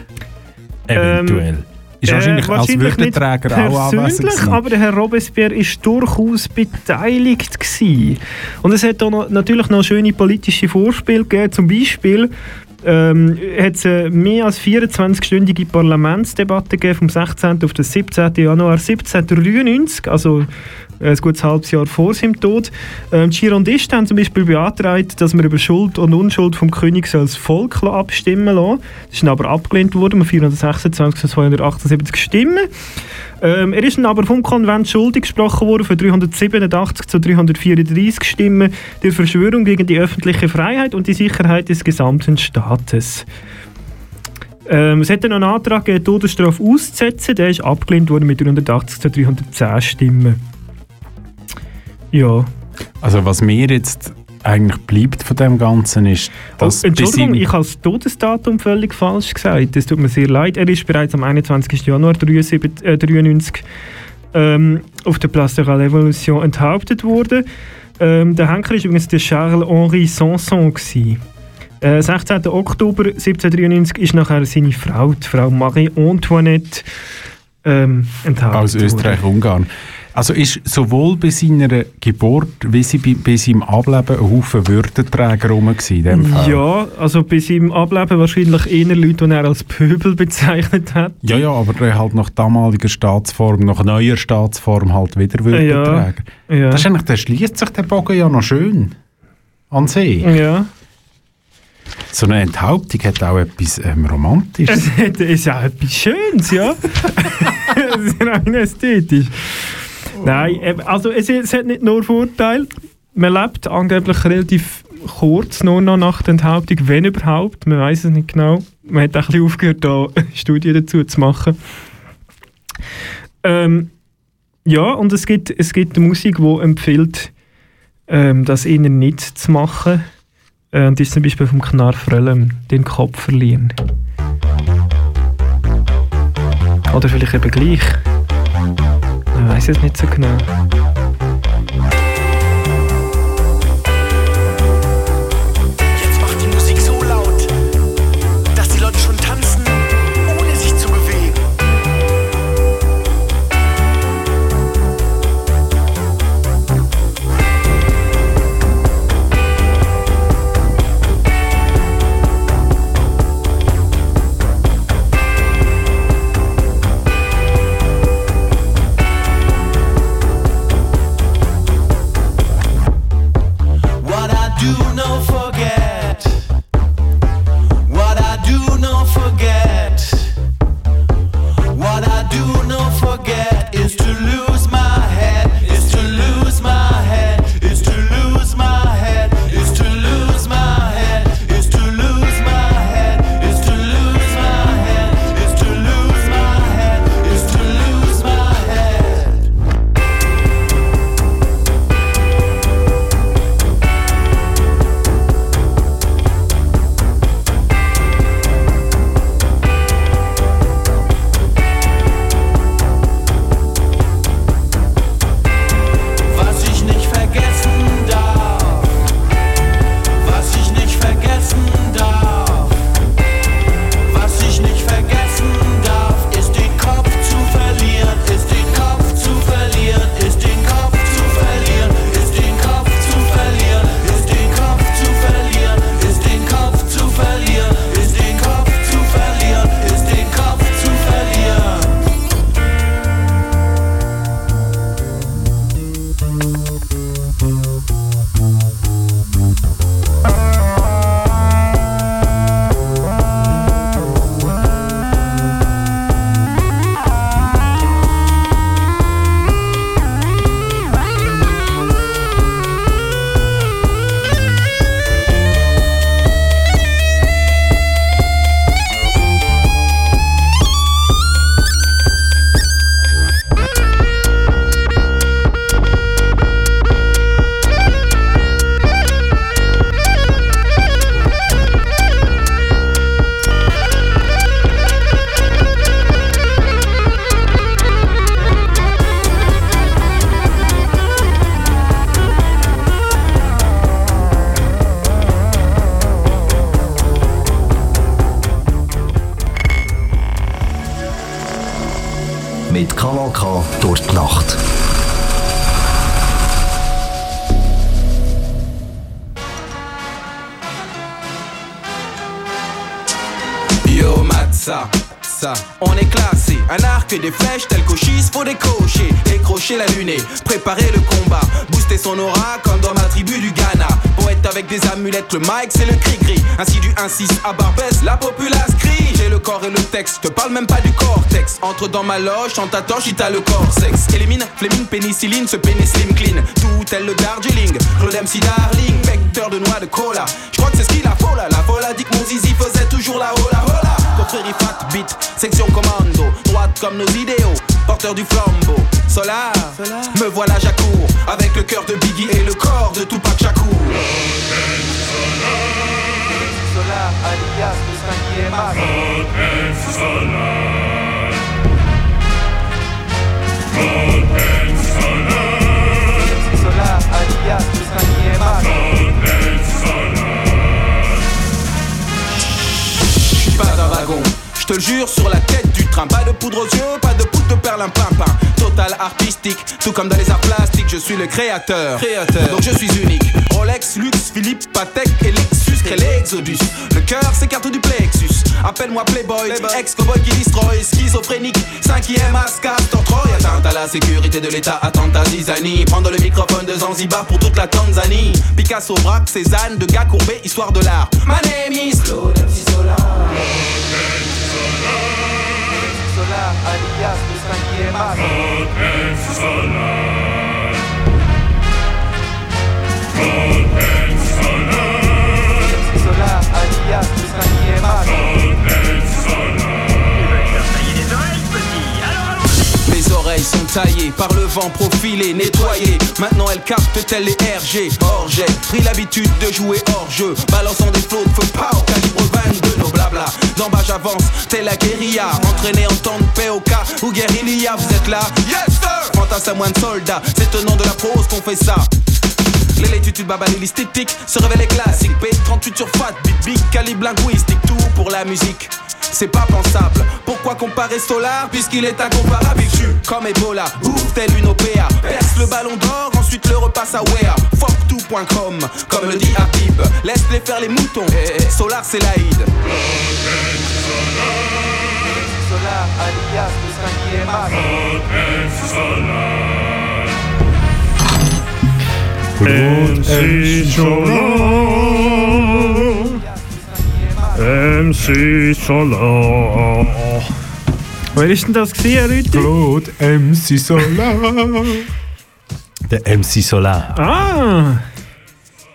Speaker 2: Eventuell. ist
Speaker 1: Äh,
Speaker 2: wahrscheinlich als
Speaker 1: wahrscheinlich nicht
Speaker 2: Würdenträger auch anwesend gewesen.
Speaker 1: aber der Herr Robespierre ist durchaus beteiligt gewesen. Und es hat auch noch, natürlich noch schöne politische Vorspiele gegeben. Zum Beispiel ähm, hat es eine mehr als 24-stündige Parlamentsdebatte gegeben vom 16. auf den 17. Januar 1793, also ein gutes halbes Jahr vor seinem Tod. Ähm, die Girondisten haben zum Beispiel beantragt, dass man über Schuld und Unschuld vom König das Volk abstimmen lassen. Das ist aber abgelehnt worden mit 426 zu 278 Stimmen. Ähm, er ist aber vom Konvent schuldig gesprochen worden für 387 zu 334 Stimmen der Verschwörung gegen die öffentliche Freiheit und die Sicherheit des gesamten Staates. Ähm, es hat noch einen Antrag die Todesstrafe auszusetzen. Der ist abgelehnt worden mit 380 zu 310 Stimmen. Ja.
Speaker 2: Also was mir jetzt eigentlich bleibt von dem Ganzen ist, dass
Speaker 1: oh, Entschuldigung, ich habe das Todesdatum völlig falsch gesagt. Das tut mir sehr leid. Er ist bereits am 21. Januar 1993 äh, 93, ähm, auf der Place de la Révolution enthauptet worden. Ähm, der Henker war übrigens der Charles-Henri Sanson. gewesen. Äh, 16. Oktober 1793 ist nachher seine Frau, die Frau Marie-Antoinette, ähm, enthauptet
Speaker 2: aus. Österreich-Ungarn. Also ist sowohl bei seiner Geburt wie sie bei, bei seinem Ableben ein Haufen Würdenträger rum in dem Fall.
Speaker 1: Ja, also bei seinem Ableben wahrscheinlich eher Leute, die er als Pöbel bezeichnet hat.
Speaker 2: Ja, ja, aber der halt nach damaliger Staatsform, nach neuer Staatsform halt wieder Würdenträger.
Speaker 1: Ja, ja.
Speaker 2: Das ist eigentlich, der schließt sich der Bogen ja noch schön an sich.
Speaker 1: Ja.
Speaker 2: So eine Enthauptung hat auch etwas ähm, Romantisches.
Speaker 1: Es ist ja etwas Schönes, ja. Sehr rein ästhetisch. Nein, also es, es hat nicht nur Vorteile. Man lebt angeblich relativ kurz nur noch nach der Enthauptung, wenn überhaupt. Man weiß es nicht genau. Man hat auch ein bisschen aufgehört, da Studien dazu zu machen. Ähm, ja, und es gibt, es gibt Musik, die empfiehlt, ähm, das ihnen nicht zu machen. Äh, und das ist zum Beispiel vom Knarr Fröllem, den Kopf verlieren. Oder vielleicht eben gleich. Man weiß es nicht so genau.
Speaker 11: Le mic c'est le cri-gris. Ainsi du 1-6 à Barbès, la populace crie. J'ai le corps et le texte, te parle même pas du cortex. Entre dans ma loge, chante ta torche, t'as le corps sexe. Élimine, flémine, pénicilline, ce pénicilline clean. Tout tel le Darjeeling, Claude MC Darling, vecteur de noix de cola. Je crois que c'est ce qu'il a faut là. La folle a dit que mon zizi faisait toujours la hola hola. Confrérie fat beat, section commando, droite comme nos idéaux, porteur du flambeau. Solar, me voilà j'accours, avec le cœur de Biggie et le corps de Tupac Shakur. Solar, alias le 5 Solar, alias le 5 Je suis pas un wagon, je te jure sur la tête du train. Pas de poudre aux yeux, pas de poudre de perlimpinpin. Artistique, tout comme dans les arts plastiques, je suis le créateur. créateur. Donc je suis unique. Rolex, Luxe, Philippe, Patek et Lexus, crée l'Exodus. Le cœur s'écarte du plexus. Appelle-moi Playboy, ex-cowboy qui destroy, schizophrénique, cinquième ascar, Troy. Atteinte à la sécurité de l'État, attente à Zizani. Prendre le microphone de Zanzibar pour toute la Tanzanie. Picasso, Braque, Cézanne, de gars courbés, histoire de l'art. My name is Claude sola, harías tus tranquiemas. Roten sola. Roten sola. Roten. Oreilles sont taillées par le vent profilé, nettoyé. Maintenant elle capte tel les RG. Or j'ai pris l'habitude de jouer hors jeu, balançant des flots de feu pow, calibre 22 nos blabla. D'en bas j'avance, tel la guérilla, entraîné en temps de POK ou guérilla. Vous êtes là? Yes sir! Fantasme à moins de soldats, c'est tenant de la prose qu'on fait ça. Les laitudes babanoules l'esthétique se révèlent classique P38 sur fat, beat big, calibre linguistique Tout pour la musique c'est pas pensable. Pourquoi comparer Solar puisqu'il est incomparable? Suis comme Ebola, ouf, tel une OPA. Perce le ballon d'or, ensuite le repasse à Wea. Fuck tout.com, comme le dit Habib. Laisse-les faire les moutons. Solar, c'est l'Aïd. Solar, alias le 5
Speaker 1: MC Solar. MC Solar. Wer ist denn das gewesen, Rüthi?
Speaker 2: Claude MC Solar. Der MC Solar.
Speaker 1: Ah!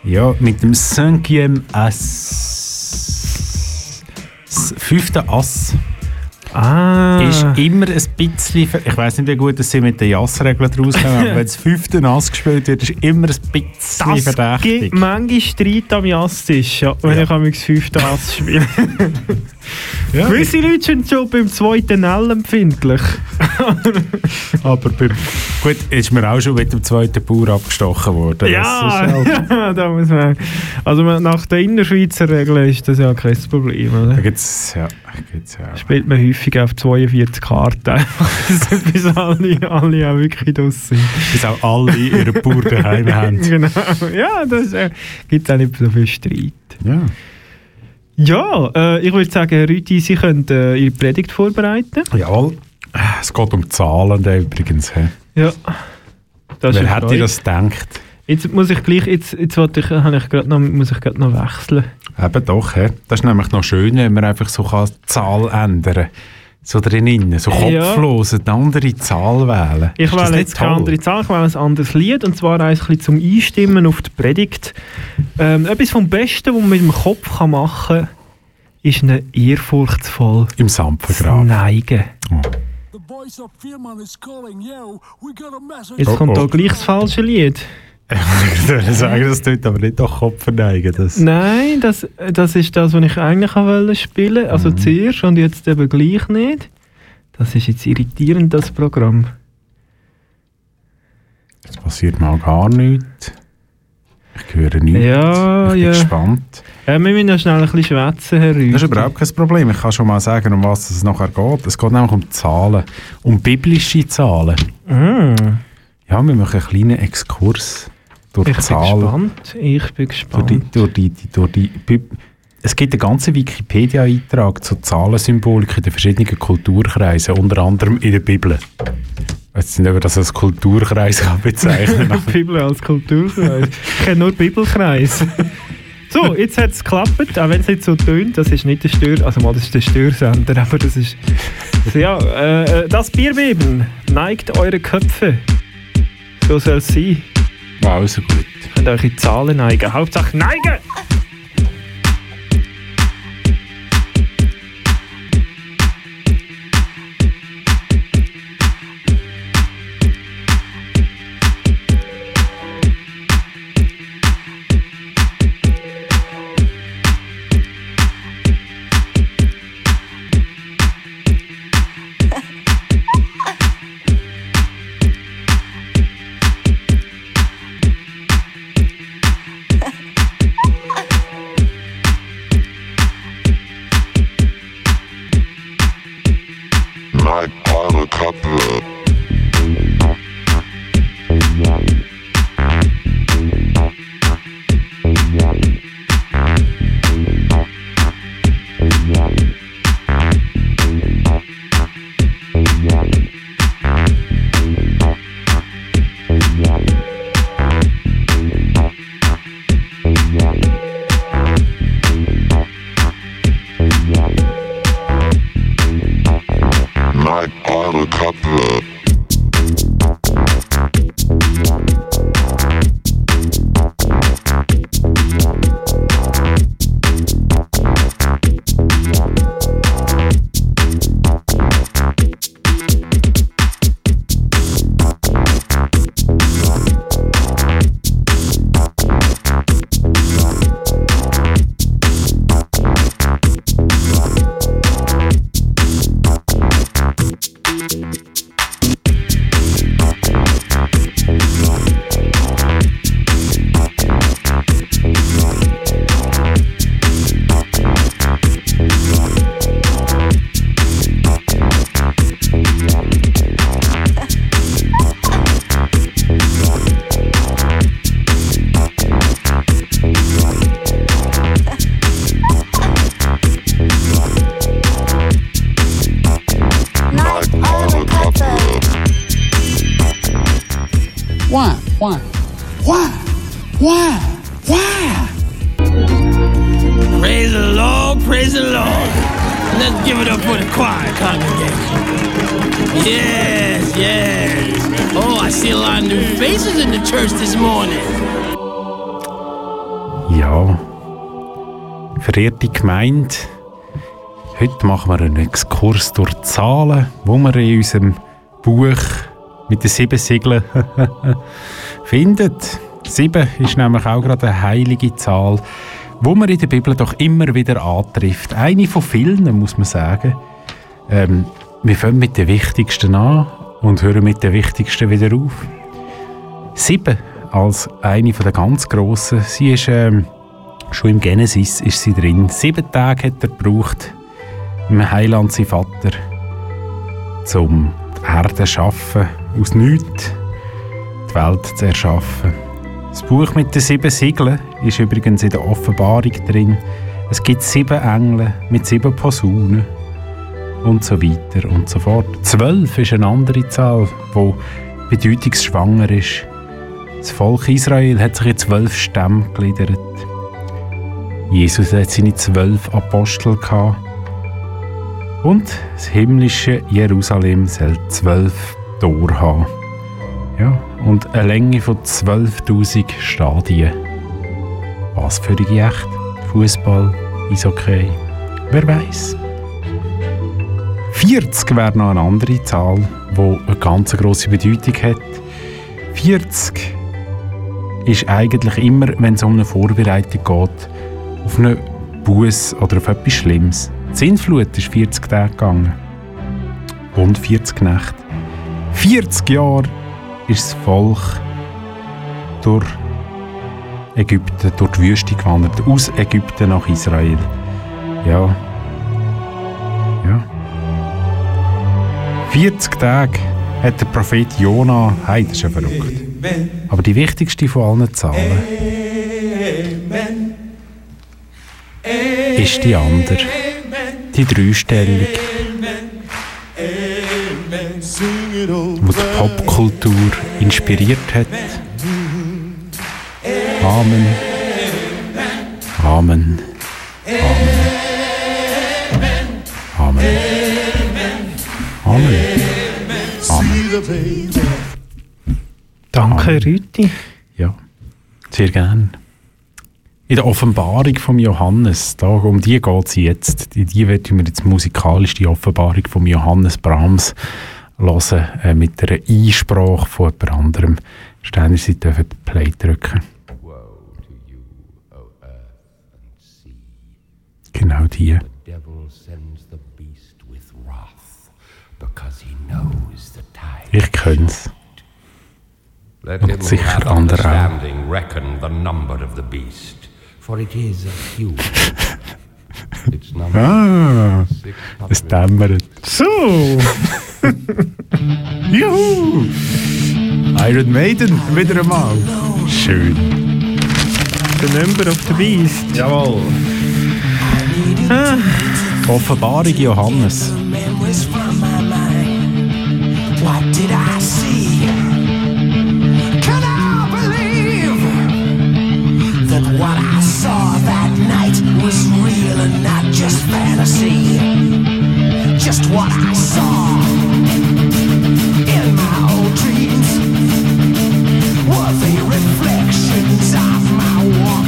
Speaker 2: Ja, mit dem 5e Ass. Das fünfte Ass.
Speaker 1: Ah.
Speaker 2: Ist immer ein bisschen. Ich weiß nicht, wie gut das sie mit den Jassregeln draus kommen, aber wenn das fünfte Ass gespielt wird, ist immer ein bisschen
Speaker 1: Das
Speaker 2: verdächtig.
Speaker 1: gibt manchmal Streit am Jasstisch, ja, wenn ich am fünfte Ass spiele. Gewisse Leute sind schon beim zweiten L empfindlich.
Speaker 2: Aber beim, gut, ist mir auch schon mit dem zweiten Bauer abgestochen worden.
Speaker 1: Ja,
Speaker 2: Das ist
Speaker 1: ja, da muss man. Also nach der Innerschweizer Regel ist das ja kein Problem. Oder?
Speaker 2: Da gibt's, ja, gibt's ja.
Speaker 1: Spielt man häufig auf 42 Karten, bis alle, alle auch wirklich draus sind.
Speaker 2: Bis auch alle ihre Bauer daheim haben.
Speaker 1: genau. Ja, das äh, gibt auch nicht so viel Streit.
Speaker 2: Ja.
Speaker 1: Ja, äh, ich würde sagen, Rüthi, Sie können äh, Ihre Predigt vorbereiten.
Speaker 2: Jawohl. Es geht um Zahlen da übrigens. hä?
Speaker 1: Ja. Das
Speaker 2: Wer hätte
Speaker 1: Freude.
Speaker 2: das gedacht?
Speaker 1: Jetzt muss ich gleich, jetzt, jetzt wollte ich, ich grad noch, muss ich gerade noch wechseln.
Speaker 2: Eben doch. hä? Das ist nämlich noch schön, wenn man einfach so kann Zahl ändern kann. So drinnen, so
Speaker 1: Ja.
Speaker 2: kopflos eine andere Zahl wählen.
Speaker 1: Ich wähle
Speaker 2: nicht
Speaker 1: jetzt keine andere Zahl, ich wähle ein anderes Lied, und zwar ein bisschen zum Einstimmen auf die Predigt. Ähm, etwas vom Besten, was man mit dem Kopf kann machen kann, ist eine ehrfurchtsvoll
Speaker 2: Im Sanftengrab.
Speaker 1: Neigen. Jetzt
Speaker 2: Oh,
Speaker 1: kommt
Speaker 2: oh.
Speaker 1: da gleich das falsche Lied.
Speaker 2: Ich würde sagen, das tut aber nicht doch Kopf verneigen. Das.
Speaker 1: Nein, das, das ist das, was ich eigentlich wollte spielen. Also
Speaker 2: Mhm.
Speaker 1: zuerst und jetzt eben gleich nicht. Das ist jetzt irritierend, das Programm.
Speaker 2: Jetzt passiert mal gar nichts. Ich höre nichts.
Speaker 1: Ja,
Speaker 2: ich bin
Speaker 1: ja.
Speaker 2: gespannt.
Speaker 1: Äh, wir müssen noch schnell ein bisschen schwätzen, Herr Rüthi.
Speaker 2: Das ist überhaupt kein Problem. Ich kann schon mal sagen, um was es nachher geht. Es geht nämlich um Zahlen. Um biblische Zahlen.
Speaker 1: Mm.
Speaker 2: Ja, wir machen einen kleinen Exkurs durch
Speaker 1: Ich bin
Speaker 2: Zahlen.
Speaker 1: gespannt. Ich bin
Speaker 2: Durch
Speaker 1: gespannt.
Speaker 2: die, durch die, die, durch die, es gibt einen ganzen Wikipedia-Eintrag zu Zahlensymbolik in den verschiedenen Kulturkreisen, unter anderem in der Bibel. Ich weiß nicht, ob das als Kulturkreis kann bezeichnen kann.
Speaker 1: Bibel als Kulturkreis. Ich kenne nur Bibelkreis. So, jetzt hat es geklappt, auch wenn es nicht so tönt. Das ist nicht der Stör... Also mal, das ist der Störsender, aber das ist... Also ja, äh, das Bierbeben. Neigt eure Köpfe. So soll es sein.
Speaker 2: Wow, so gut.
Speaker 1: Könnt eure Zahlen neigen. Hauptsache neigen!
Speaker 2: Gemeinde, heute machen wir einen Exkurs durch die Zahlen, wo wir in unserem Buch mit den sieben Siegeln finden. Sieben ist nämlich auch gerade eine heilige Zahl, wo man in der Bibel doch immer wieder antrifft. Eine von vielen, muss man sagen. Ähm, wir fangen mit den wichtigsten an und hören mit den wichtigsten wieder auf. Sieben als eine von der ganz grossen. Sie ist ähm, schon im Genesis ist sie drin. Sieben Tage hat er gebraucht, im Heiland sein Vater, zum die Erde zu schaffen, aus nichts die Welt zu erschaffen. Das Buch mit den sieben Siegeln ist übrigens in der Offenbarung drin. Es gibt sieben Engel mit sieben Posaunen und so weiter und so fort. Zwölf ist eine andere Zahl, die bedeutungsschwanger ist. Das Volk Israel hat sich in zwölf Stämme gegliedert. Jesus hat seine zwölf Apostel gehabt. Und das himmlische Jerusalem soll zwölf Tore haben. Ja, und eine Länge von 12.000 Stadien. Was für ein echt? Fußball, Eishockey, wer weiß. 40 wäre noch eine andere Zahl, die eine ganz grosse Bedeutung hat. 40 ist eigentlich immer, wenn es um eine Vorbereitung geht, auf einen Buß oder auf etwas Schlimmes. Die Sintflut ist 40 Tage gegangen. Und 40 Nächte. 40 Jahre ist das Volk durch Ägypten, durch die Wüste gewandert, aus Ägypten nach Israel. Ja. Ja. 40 Tage hat der Prophet Jona, hey, das ist ja verrückt. Aber die wichtigste von allen Zahlen ist die andere, die Dreistellung, die die Popkultur inspiriert hat. Amen. Amen. Amen. Amen. Amen. Amen.
Speaker 1: Danke, Rüti.
Speaker 2: Ja, sehr gern. In der Offenbarung vom Johannes, da, um die geht es jetzt. Die, die werden wir jetzt musikalisch, die Offenbarung vom Johannes Brahms hören, äh, mit einer Einsprache von jemand anderem. Steiner, Sie dürfen Play drücken. Genau die. Ich Und
Speaker 12: him who
Speaker 2: sicher
Speaker 12: hath
Speaker 2: andere auch.
Speaker 12: understanding reckon the number of the beast, for it is Its number
Speaker 2: Ah, es dämmert.
Speaker 1: So!
Speaker 2: Juhu! Iron Maiden, wieder einmal. Schön.
Speaker 1: The Number of the Beast.
Speaker 2: Jawohl.
Speaker 1: Ah.
Speaker 2: Offenbarung Johannes.
Speaker 13: What did I fantasy? Just what I saw in my old dreams were the reflections of my Walkman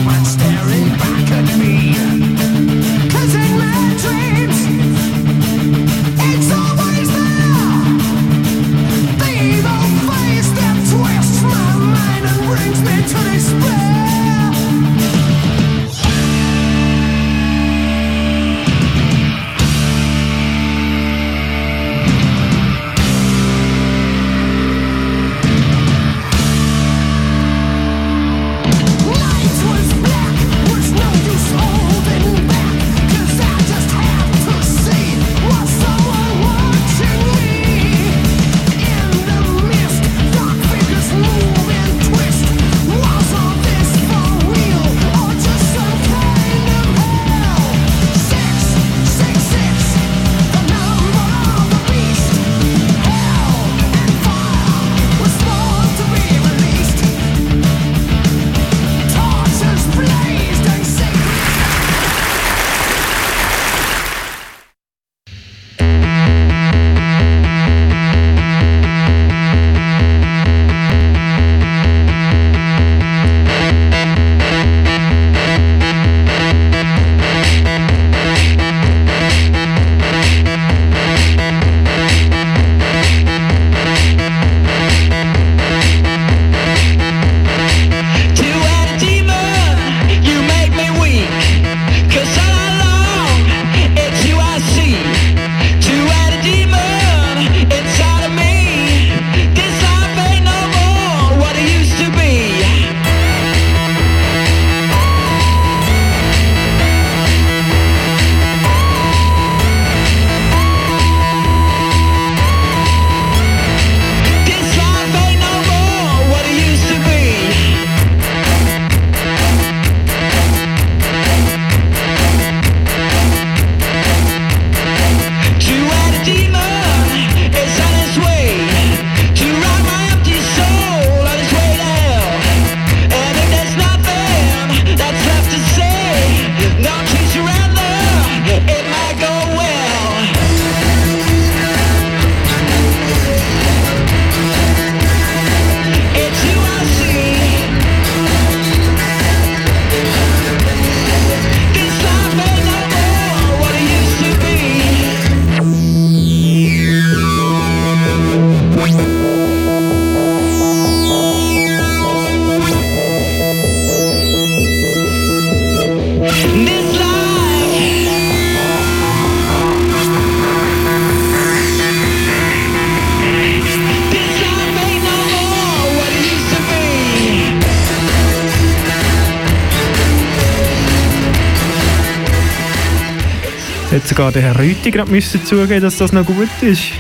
Speaker 1: sogar der Herr gerade müssen zugeben, dass das noch gut ist.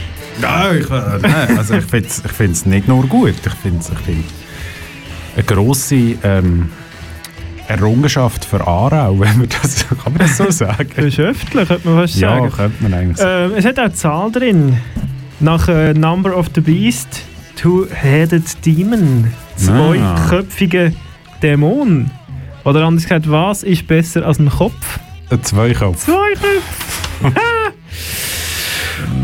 Speaker 2: Ja, ich, äh, nein, also ich finde es ich find's nicht nur gut, ich finde es ich find's eine grosse ähm, Errungenschaft für Aarau, wenn man das, kann man das so sagen?
Speaker 1: Geschäftlich, könnte man fast
Speaker 2: ja,
Speaker 1: sagen.
Speaker 2: könnte man eigentlich.
Speaker 1: Ähm, es hat auch eine Zahl drin. Nach äh, Number of the Beast, Two-Headed Demon. Zweiköpfige Dämon. Oder anders gesagt, was ist besser als ein Kopf?
Speaker 2: Ein Zweikopf.
Speaker 1: Zwei Köpfe.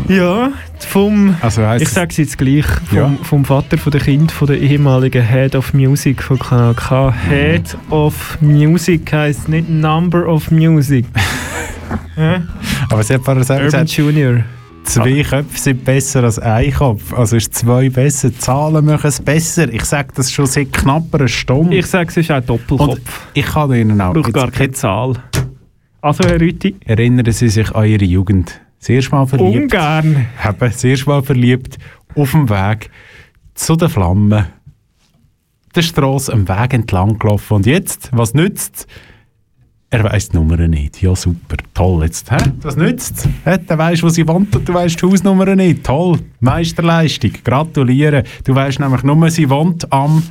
Speaker 1: ja, vom,
Speaker 2: Also
Speaker 1: ich sage es jetzt gleich, vom,
Speaker 2: Ja.
Speaker 1: vom Vater von der Kind, von der ehemaligen Head of Music von Kanal K. Head of Music heisst nicht Number of Music. ja?
Speaker 2: Aber sie hat vorher selber
Speaker 1: Urban
Speaker 2: gesagt,
Speaker 1: Junior.
Speaker 2: zwei Köpfe sind besser als ein Kopf. Also ist zwei besser. Zahlen machen es besser. Ich sage das schon seit knapp einer Stunde.
Speaker 1: Ich sage, es ist auch Doppelkopf.
Speaker 2: Und ich kann Ihnen auch...
Speaker 1: braucht gar
Speaker 2: jetzt-
Speaker 1: keine Zahl. Also, Herr Rüthi,
Speaker 2: Erinnern Sie sich an Ihre Jugend. Das erste Mal verliebt.
Speaker 1: ungern.
Speaker 2: Haben das erste Mal verliebt. Auf dem Weg zu den Flammen. Der Strasse am Weg entlang gelaufen. Und jetzt, was nützt Er weiss die Nummer nicht. Ja, super. Toll. Jetzt, hä? Das nützt hä? Du weißt, wo sie wohnt und du weißt die Hausnummer nicht. Toll. Meisterleistung. Gratuliere. Du weißt nämlich nur, sie wohnt am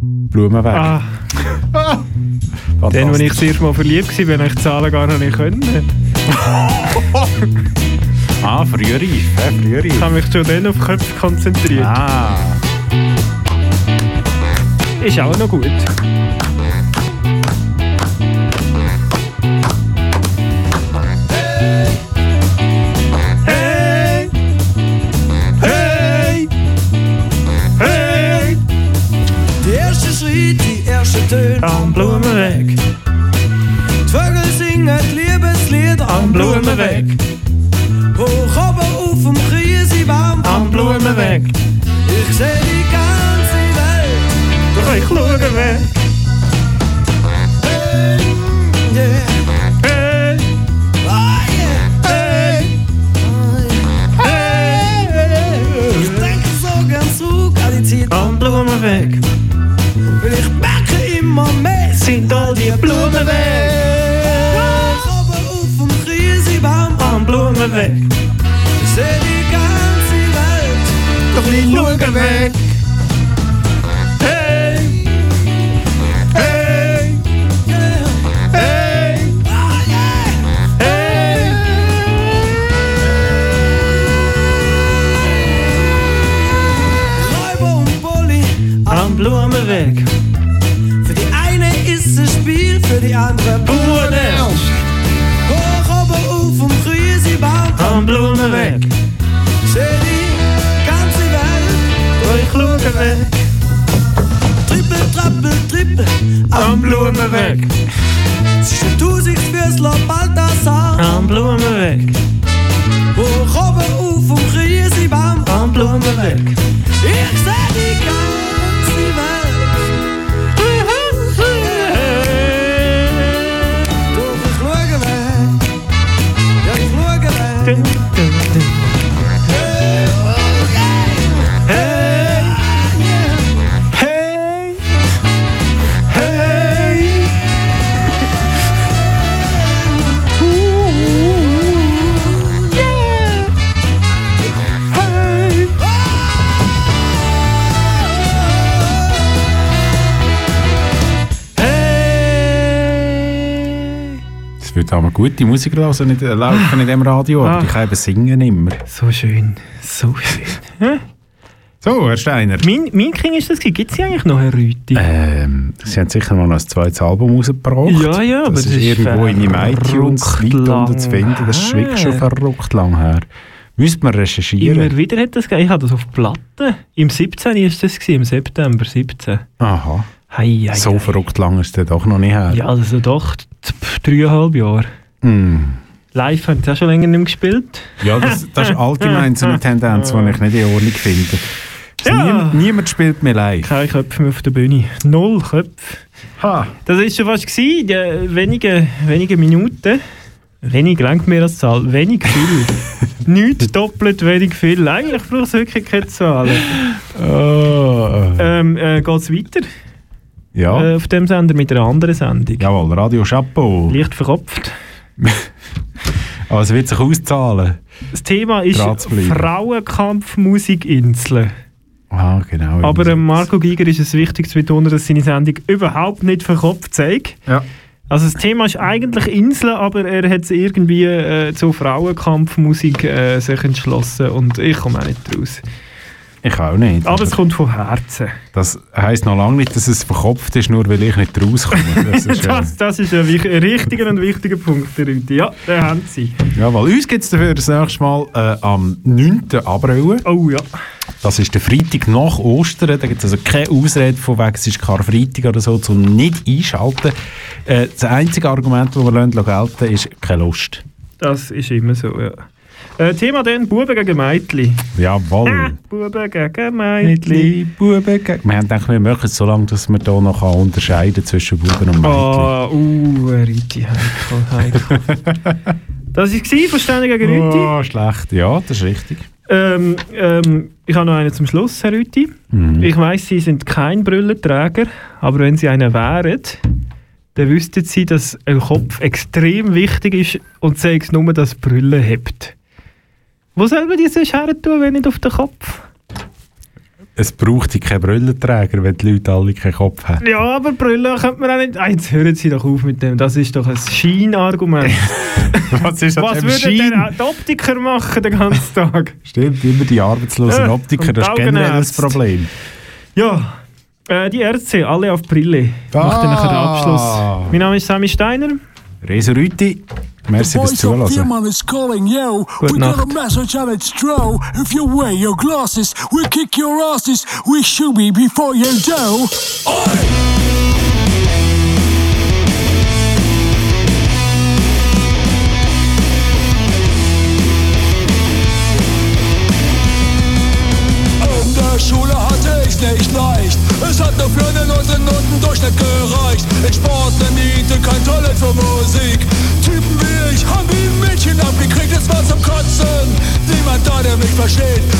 Speaker 2: Blumenweg.
Speaker 1: Ah, dann, als ich das erste Mal verliebt war, wenn ich die Zahlen gar noch nicht können.
Speaker 2: Ah, früher reif. hä? Früher
Speaker 1: Ich habe mich schon dann auf Köpfe konzentriert.
Speaker 2: Ah.
Speaker 1: Ist auch noch gut.
Speaker 14: Schritt, die erste Töne
Speaker 1: Am Blumenweg,
Speaker 14: Die Vögel singen Liebeslied
Speaker 1: am Blumenweg,
Speaker 14: Hoch oben auf dem Krisenbaum
Speaker 1: am Blumenweg.
Speaker 14: Ich seh die ganze Welt
Speaker 1: Doch ich schaue weg.
Speaker 14: Yeah.
Speaker 1: Hey!
Speaker 14: Ah, yeah.
Speaker 1: Hey!
Speaker 14: Ich denke so gern zurück an die Zeit
Speaker 1: Am Blumenweg
Speaker 14: Weil
Speaker 1: sind all die Blumen weg.
Speaker 14: Oben auf dem Krisenbaum
Speaker 1: Am Blumenweg,
Speaker 14: Ich seh die ganze Welt
Speaker 1: doch ich schaue weg. Hey! Hey!
Speaker 14: Für die andere
Speaker 1: Bauernernst.
Speaker 14: Hoch oben auf dem Krisenbaum
Speaker 1: Am Blumenweg,
Speaker 14: Seh die ganze Welt
Speaker 1: doch ich schaue weg.
Speaker 14: Trippel, trappel, trippel
Speaker 1: Am Blumenweg,
Speaker 14: Zwischen Tausend Fürsler Balthasar
Speaker 1: am Blumenweg,
Speaker 14: Hoch oben auf dem Krisenbaum
Speaker 1: am Blumenweg.
Speaker 14: Ich seh die ganze schaue
Speaker 2: Es wird aber gute Musik laufen, nicht, äh, laufen in dem Radio, aber
Speaker 1: Ah.
Speaker 2: die können eben singen immer.
Speaker 1: So schön, so schön.
Speaker 2: So, Herr Steiner.
Speaker 1: Mein, mein King ist das. Gibt es eigentlich noch, Herr Rüthi?
Speaker 2: Ähm, Sie haben sicher mal noch ein zweites Album rausgebracht.
Speaker 1: Ja, ja, aber
Speaker 2: das
Speaker 1: das
Speaker 2: ist
Speaker 1: ist
Speaker 2: irgendwo in meinem iTunes weit unten zu finden. Das ist wirklich schon verrückt lang her. Müsste man recherchieren.
Speaker 1: Immer wieder hat das gegeben. Ich habe das auf Platte. Im 17. ist das gewesen, im September 17.
Speaker 2: Aha.
Speaker 1: Hei, hei,
Speaker 2: so
Speaker 1: hei.
Speaker 2: verrückt lang ist der doch noch nicht her.
Speaker 1: Ja, also doch dreieinhalb Jahre.
Speaker 2: Mm.
Speaker 1: Live haben sie auch schon länger nicht mehr gespielt.
Speaker 2: Ja, das, das ist allgemein so eine Tendenz, die ich nicht in Ordnung finde.
Speaker 1: Ja.
Speaker 2: Niemand, niemand spielt mehr live.
Speaker 1: Keine Köpfe mehr auf der Bühne. Null Köpfe.
Speaker 2: Ha.
Speaker 1: Das war schon fast gewesen, die wenige, wenige Minuten. Wenig lenkt mir als Zahl. Wenig viel. Nicht doppelt wenig viel. Eigentlich braucht es wirklich keine Zahlen.
Speaker 2: Oh.
Speaker 1: Ähm, äh, Geht es weiter?
Speaker 2: Ja.
Speaker 1: Äh, auf dem Sender mit einer anderen Sendung.
Speaker 2: Jawohl, Radio Chapeau.
Speaker 1: Leicht verkopft.
Speaker 2: Aber es wird sich auszahlen.
Speaker 1: Das Thema ist. Frauenkampfmusikinseln.
Speaker 2: Ah, genau.
Speaker 1: Aber ähm, Marco Giger ist es wichtig zu betonen, dass seine Sendung überhaupt nicht verkopft zeigt.
Speaker 2: Ja.
Speaker 1: Also das Thema ist eigentlich Inseln, aber er hat es irgendwie äh, zu Frauenkampfmusik äh, sich entschlossen und ich komme auch nicht raus.
Speaker 2: Ich auch nicht.
Speaker 1: Aber es kommt von Herzen.
Speaker 2: Das heisst noch lange nicht, dass es verkopft ist, nur weil ich nicht rauskomme. Das ist,
Speaker 1: Das, das ist ein, richtiger und wichtiger Punkt, Rüdi. Ja, den haben sie.
Speaker 2: ja, weil uns gibt es dafür das nächste Mal äh, am 9. April.
Speaker 1: Oh ja.
Speaker 2: Das ist der Freitag nach Ostern. Da gibt es also keine Ausrede von wegen, es ist Karfreitag oder so, zum nicht einschalten. Äh, das einzige Argument, das wir lassen, gelten ist keine Lust.
Speaker 1: Das ist immer so, ja. Äh, Thema dann Buben gegen Mädchen.
Speaker 2: Jawohl.
Speaker 1: Buben gegen Mädchen.
Speaker 2: Buben gegen... Wir haben gedacht, wir machen es so lange, dass man hier noch kann unterscheiden zwischen Buben und Mädchen.
Speaker 1: Ah, uh, Rüti, heikel, heikel. das war Verständiger gegen Rüti.
Speaker 2: Oh, schlecht. Ja, das ist richtig.
Speaker 1: Ähm, ähm, ich habe noch einen zum Schluss, Herr Rüti.
Speaker 2: Mhm.
Speaker 1: Ich weiss, Sie sind kein Brillenträger, aber wenn Sie einer wären, dann wüssten Sie, dass ein Kopf extrem wichtig ist und sei es nur, dass Brille hebt. Wo soll man die sonst her tun, wenn nicht auf den Kopf?
Speaker 2: Es braucht keinen Brillenträger, wenn die Leute alle keinen Kopf haben.
Speaker 1: Ja, aber Brille könnte man auch nicht... Ah, jetzt hören Sie doch auf mit dem, das ist doch ein Scheinargument.
Speaker 2: Was ist das
Speaker 1: Was
Speaker 2: für ein
Speaker 1: würde
Speaker 2: Schein?
Speaker 1: die Optiker machen den ganzen Tag?
Speaker 2: Stimmt, immer die arbeitslosen
Speaker 1: Ja,
Speaker 2: Optiker,
Speaker 1: und
Speaker 2: das ist generell das. Problem.
Speaker 1: Ja, äh, die Ärzte, alle auf Brille. Macht dann nachher den
Speaker 2: Ah.
Speaker 1: Abschluss. Mein Name ist Sami Steiner.
Speaker 2: Reso Rüti, merci fürs
Speaker 15: voice of
Speaker 2: Zuhören.
Speaker 15: Firman is calling you.
Speaker 1: Good
Speaker 15: we got a message and it's true. If you wear your glasses, we'll kick your asses. We should be before you do. In Mädchen